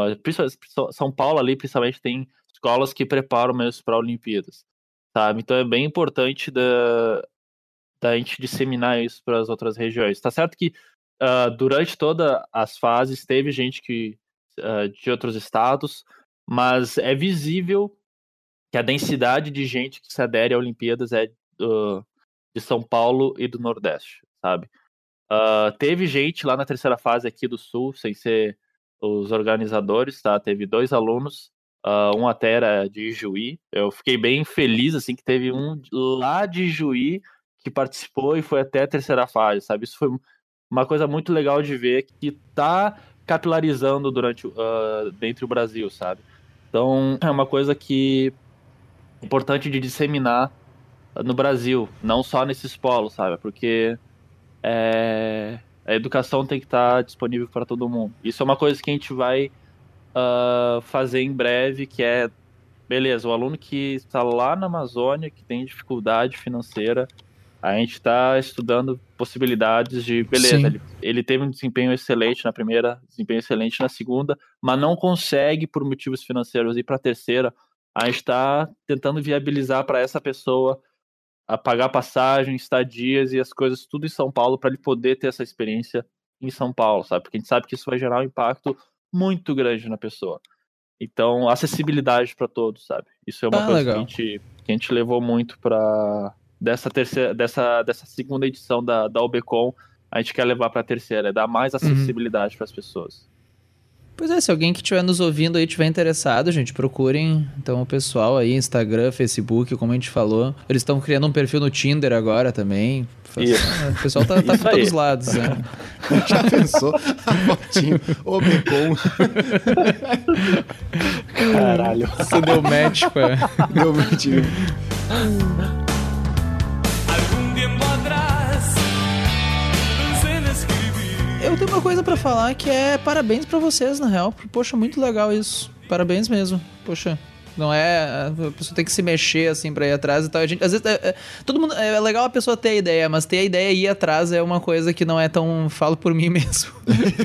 São- São Paulo ali, principalmente, tem escolas que preparam mesmo para Olimpíadas, sabe? Então é bem importante da, da gente disseminar isso para as outras regiões. Tá certo que ah, durante todas as fases teve gente que ah, de outros estados, mas é visível que a densidade de gente que se adere a Olimpíadas é ah, de São Paulo e do Nordeste, sabe? Ah, teve gente lá na terceira fase aqui do Sul, sem ser os organizadores, tá? Teve dois alunos, ah, um até era de Juí. Eu fiquei bem feliz, assim, que teve um lá de Juí que participou e foi até a terceira fase, sabe? Isso foi uma coisa muito legal de ver que tá capilarizando durante ah, dentro do Brasil, sabe? Então é uma coisa que é importante de disseminar no Brasil, não só nesses polos, sabe? Porque é, a educação tem que estar disponível para todo mundo. Isso é uma coisa que a gente vai ah, fazer em breve, que é beleza, o aluno que está lá na Amazônia, que tem dificuldade financeira, a gente está estudando possibilidades de, beleza, ele, ele teve um desempenho excelente na primeira, desempenho excelente na segunda, mas não consegue, por motivos financeiros, ir para a terceira. A gente está tentando viabilizar para essa pessoa a pagar passagem, estadias e as coisas tudo em São Paulo para ele poder ter essa experiência em São Paulo, sabe? Porque a gente sabe que isso vai gerar um impacto muito grande na pessoa. Então, acessibilidade para todos, sabe? Isso é uma ah, coisa que a, gente, que a gente levou muito para dessa terceira, dessa, dessa segunda edição da, da OBCon, a gente quer levar para a terceira, é dar mais uhum. acessibilidade uhum. para as pessoas. Pois é, se alguém que estiver nos ouvindo aí tiver interessado, gente, procurem então o pessoal aí, Instagram, Facebook, como a gente falou. Eles estão criando um perfil no Tinder agora também. Isso. O pessoal tá, tá por todos os lados. Né? Já pensou? A fotinho, o Becon. Caralho. Você deu match, pá. Deu match. Eu tenho uma coisa para falar que é parabéns para vocês, na real. Poxa, muito legal isso. Parabéns mesmo. Poxa, não é. A pessoa tem que se mexer assim pra ir atrás e tal. A gente, às vezes, é, é, todo mundo. É legal a pessoa ter a ideia, mas ter a ideia e ir atrás é uma coisa que não é tão. Falo por mim mesmo.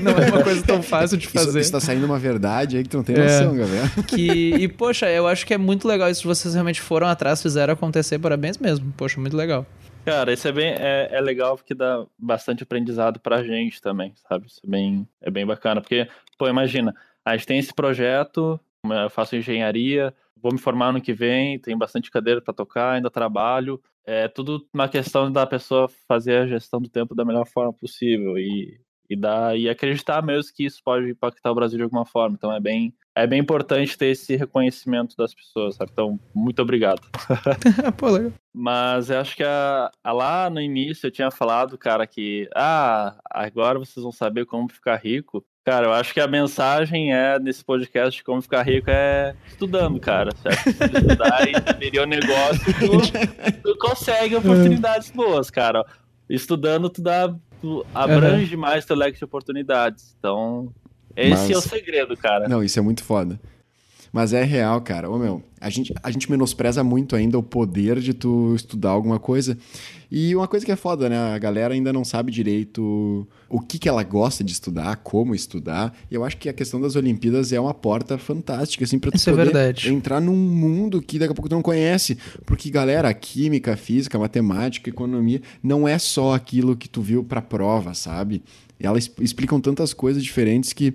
não é uma coisa tão fácil de fazer. Isso, isso tá saindo uma verdade aí que tu não tem noção, é, galera. Que, e, poxa, eu acho que é muito legal isso. Vocês realmente foram atrás, fizeram acontecer. Parabéns mesmo. Poxa, muito legal. Cara, isso é bem é, é legal porque dá bastante aprendizado pra gente também, sabe? Isso é bem, é bem bacana. Porque, pô, imagina, a gente tem esse projeto, eu faço engenharia, vou me formar ano que vem, tem bastante cadeira para tocar, ainda trabalho. É tudo uma questão da pessoa fazer a gestão do tempo da melhor forma possível e, e, dar, e acreditar mesmo que isso pode impactar o Brasil de alguma forma. Então é bem, é bem importante ter esse reconhecimento das pessoas, sabe? Então, muito obrigado. Pô, legal. Mas eu acho que a, a, lá no início eu tinha falado, cara, que ah, agora vocês vão saber como ficar rico. Cara, eu acho que a mensagem é nesse podcast de como ficar rico é estudando, cara. Certo? Se estudar e aderir ao negócio, tu, tu consegue oportunidades boas, cara. Estudando, tu dá. Tu abrange uhum. mais teu leque de oportunidades. Então, esse Mas... é o segredo, cara. Não, isso é muito foda. Mas é real, cara. Ô, meu, a gente, a gente menospreza muito ainda o poder de tu estudar alguma coisa. E uma coisa que é foda, né? A galera ainda não sabe direito o que, que ela gosta de estudar, como estudar. E eu acho que a questão das Olimpíadas é uma porta fantástica, assim, pra tu Isso é poder é entrar num mundo que daqui a pouco tu não conhece. Porque, galera, a química, a física, a matemática, a economia, não é só aquilo que tu viu pra prova, sabe? Elas explicam tantas coisas diferentes que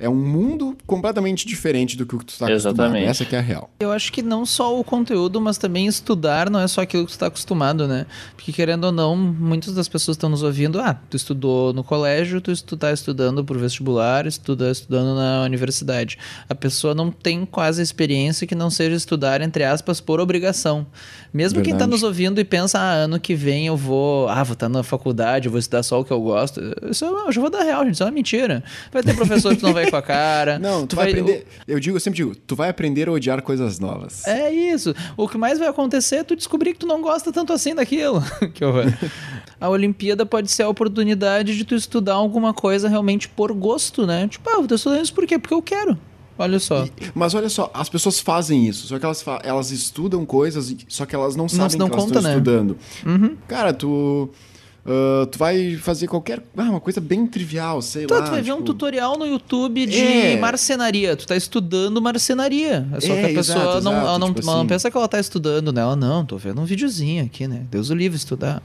é um mundo completamente diferente do que tu está acostumado. Essa que é a real. Eu acho que não só o conteúdo, mas também estudar não é só aquilo que tu está acostumado, né? Porque querendo ou não, muitas das pessoas estão nos ouvindo, ah, tu estudou no colégio, tu está estudando por vestibular, estuda estudando na universidade. A pessoa não tem quase experiência que não seja estudar, entre aspas, por obrigação. Mesmo tá Verdade. quem está nos ouvindo e pensa, ah, ano que vem eu vou, ah, vou estar tá na faculdade, eu vou estudar só o que eu gosto. Isso é, eu já vou dar real, gente, isso é uma mentira. Vai ter professor que não vai com a cara. Não, tu, tu vai, vai, aprender. Eu digo, eu sempre digo, tu vai aprender a odiar coisas novas. É isso. O que mais vai acontecer é tu descobrir que tu não gosta tanto assim daquilo. que horror. a Olimpíada pode ser a oportunidade de tu estudar alguma coisa realmente por gosto, né? Tipo, ah, eu tô estudando isso por quê? Porque eu quero. Olha só. E, mas olha só, as pessoas fazem isso, só que elas, elas estudam coisas, só que elas não sabem não que elas estão né? estudando. Uhum. Cara, tu Uh, tu vai fazer qualquer. Ah, uma coisa bem trivial, sei tu, lá. Tu vai tipo... ver um tipo tutorial no YouTube de é. marcenaria. Tu tá estudando marcenaria. É só é, que a pessoa exato, não, exato, ela não, tipo ela não assim. pensa que ela tá estudando, né? Ela não, tô vendo um videozinho aqui, né? Deus o livre estudar.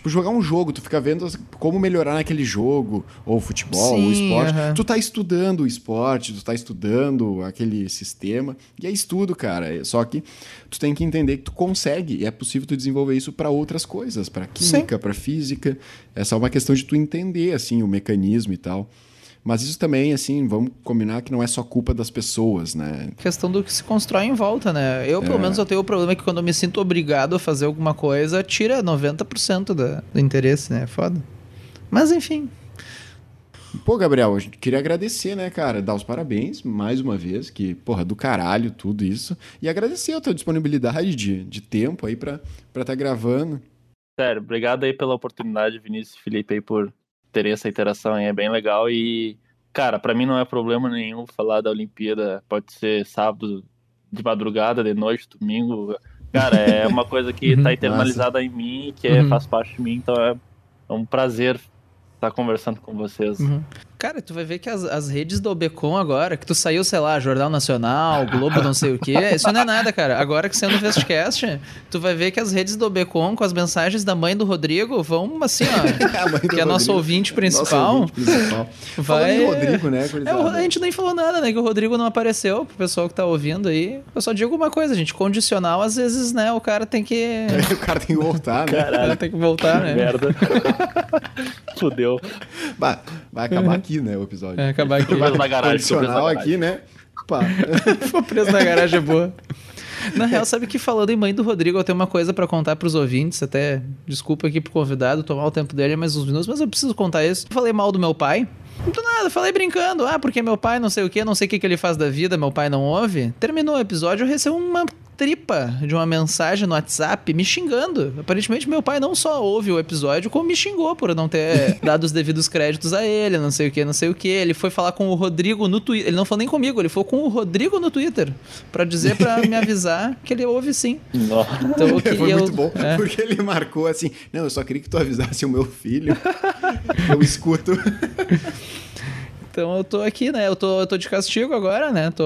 Tipo, jogar um jogo, tu fica vendo como melhorar naquele jogo, ou futebol, Sim, ou esporte. Uh -huh. Tu tá estudando o esporte, tu tá estudando aquele sistema. E é estudo, cara. Só que tu tem que entender que tu consegue e é possível tu desenvolver isso para outras coisas, para química, para física. É só uma questão de tu entender assim o mecanismo e tal. Mas isso também, assim, vamos combinar que não é só culpa das pessoas, né? Questão do que se constrói em volta, né? Eu, pelo é. menos, eu tenho o problema que quando eu me sinto obrigado a fazer alguma coisa, tira 90% do, do interesse, né? Foda. Mas, enfim, Pô, Gabriel, eu queria agradecer, né, cara? Dar os parabéns mais uma vez, que, porra, do caralho tudo isso. E agradecer a tua disponibilidade de, de tempo aí pra estar tá gravando. Sério, obrigado aí pela oportunidade, Vinícius e Felipe, aí por terem essa interação aí, é bem legal. E, cara, para mim não é problema nenhum falar da Olimpíada. Pode ser sábado de madrugada, de noite, domingo. Cara, é uma coisa que tá internalizada em mim, que é, uhum. faz parte de mim, então é, é um prazer estar conversando com vocês. Uhum. Cara, tu vai ver que as, as redes do Obecom agora, que tu saiu, sei lá, Jornal Nacional, Globo não sei o quê, isso não é nada, cara. Agora que sendo Vestcast, tu vai ver que as redes do Obecom com as mensagens da mãe do Rodrigo vão assim, ó. que é nosso ouvinte principal. Nosso ouvinte principal. Vai... Rodrigo, né? É, a gente nem falou nada, né? Que o Rodrigo não apareceu pro pessoal que tá ouvindo aí. Eu só digo uma coisa, gente. Condicional, às vezes, né? O cara tem que. o cara tem que voltar, né? Caralho. tem que voltar, né? Merda. Fudeu. Vai, vai acabar aqui aqui, né, o episódio. É, acabar aqui. Preso na garagem. Preso na garagem. aqui, né? Pá. Ficou preso na garagem é boa. Na real, sabe que falando em mãe do Rodrigo, eu tenho uma coisa para contar pros ouvintes, até desculpa aqui pro convidado tomar o tempo dele mais uns minutos, mas eu preciso contar isso. Eu falei mal do meu pai. Do nada, falei brincando. Ah, porque meu pai não sei o que, não sei o que, que ele faz da vida, meu pai não ouve. Terminou o episódio, eu recebo uma tripa de uma mensagem no WhatsApp me xingando. Aparentemente, meu pai não só ouve o episódio, como me xingou por não ter dado os devidos créditos a ele, não sei o que, não sei o que. Ele foi falar com o Rodrigo no Twitter. Ele não falou nem comigo, ele foi com o Rodrigo no Twitter para dizer para me avisar que ele ouve sim. Nossa. Então, eu queria, foi muito bom, é. porque ele marcou assim: Não, eu só queria que tu avisasse o meu filho. eu escuto. Então eu tô aqui, né? Eu tô, eu tô de castigo agora, né? Tô,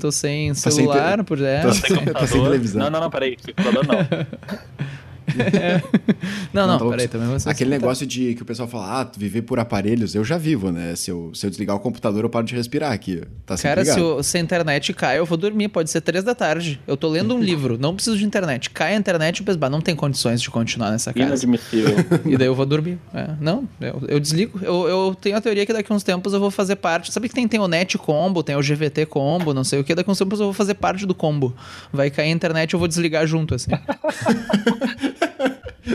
tô sem celular, tá sem, por é. Tá sem, tá sem televisão. Não, não, não, peraí. Computador não. É. Não, não, não peraí, também você. Aquele negócio de que o pessoal fala, ah, viver por aparelhos, eu já vivo, né? Se eu, se eu desligar o computador, eu paro de respirar aqui. Tá Cara, se, o, se, a internet cai, eu vou dormir. Pode ser três da tarde. Eu tô lendo um livro, não preciso de internet. Cai a internet, eu penso, bah, não tem condições de continuar nessa casa. Inadmissível. E daí eu vou dormir. É, não, eu, eu desligo. Eu, eu, tenho a teoria que daqui a uns tempos eu vou fazer parte. Sabe que tem, tem o Net Combo, tem o GVT Combo, não sei o que. Daqui a uns tempos eu vou fazer parte do combo. Vai cair a internet, eu vou desligar junto, assim.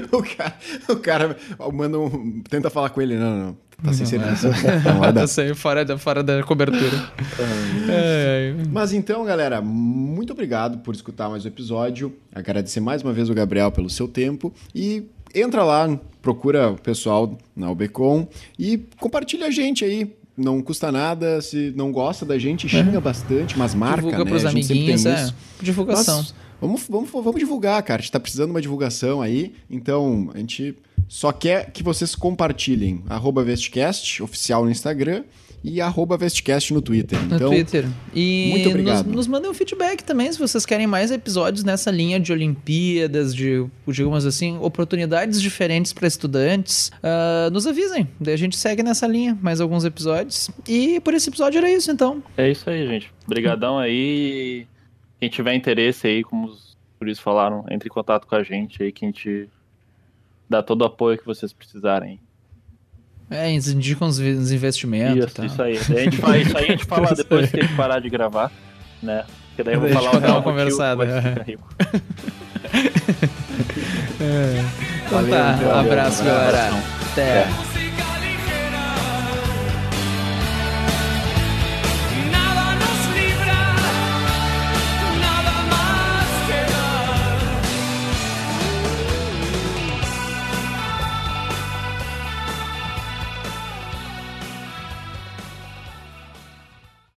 o cara, o cara manda um, tenta falar com ele, não, não, tá sem serviço. É. tá sem, fora da, fora da cobertura. é, é. Mas então, galera, muito obrigado por escutar mais o episódio. Agradecer mais uma vez o Gabriel pelo seu tempo e entra lá, procura o pessoal na Ubecom e compartilha a gente aí não custa nada, se não gosta da gente, xinga é. bastante, mas marca, Divulga né? pros amiguinhos, é. Divulgação. Vamos, vamos, vamos divulgar, cara. A gente tá precisando de uma divulgação aí. Então, a gente só quer que vocês compartilhem. Arroba Vestcast, oficial no Instagram e arroba Vestcast no Twitter. Então, no Twitter. E muito obrigado. Nos, nos mandem um feedback também, se vocês querem mais episódios nessa linha de Olimpíadas, de, digamos assim, oportunidades diferentes para estudantes. Uh, nos avisem, daí a gente segue nessa linha, mais alguns episódios. E por esse episódio era isso, então. É isso aí, gente. Obrigadão aí. Quem tiver interesse aí, como os turistas falaram, entre em contato com a gente aí, que a gente dá todo o apoio que vocês precisarem. É, indicam os investimentos. Isso, tá. isso aí. A gente fala, isso aí a gente fala depois que a gente parar de gravar, né? Porque daí eu vou falar o real uma conversada. É. é. Então Valeu, tá, um abraço, galera. Até.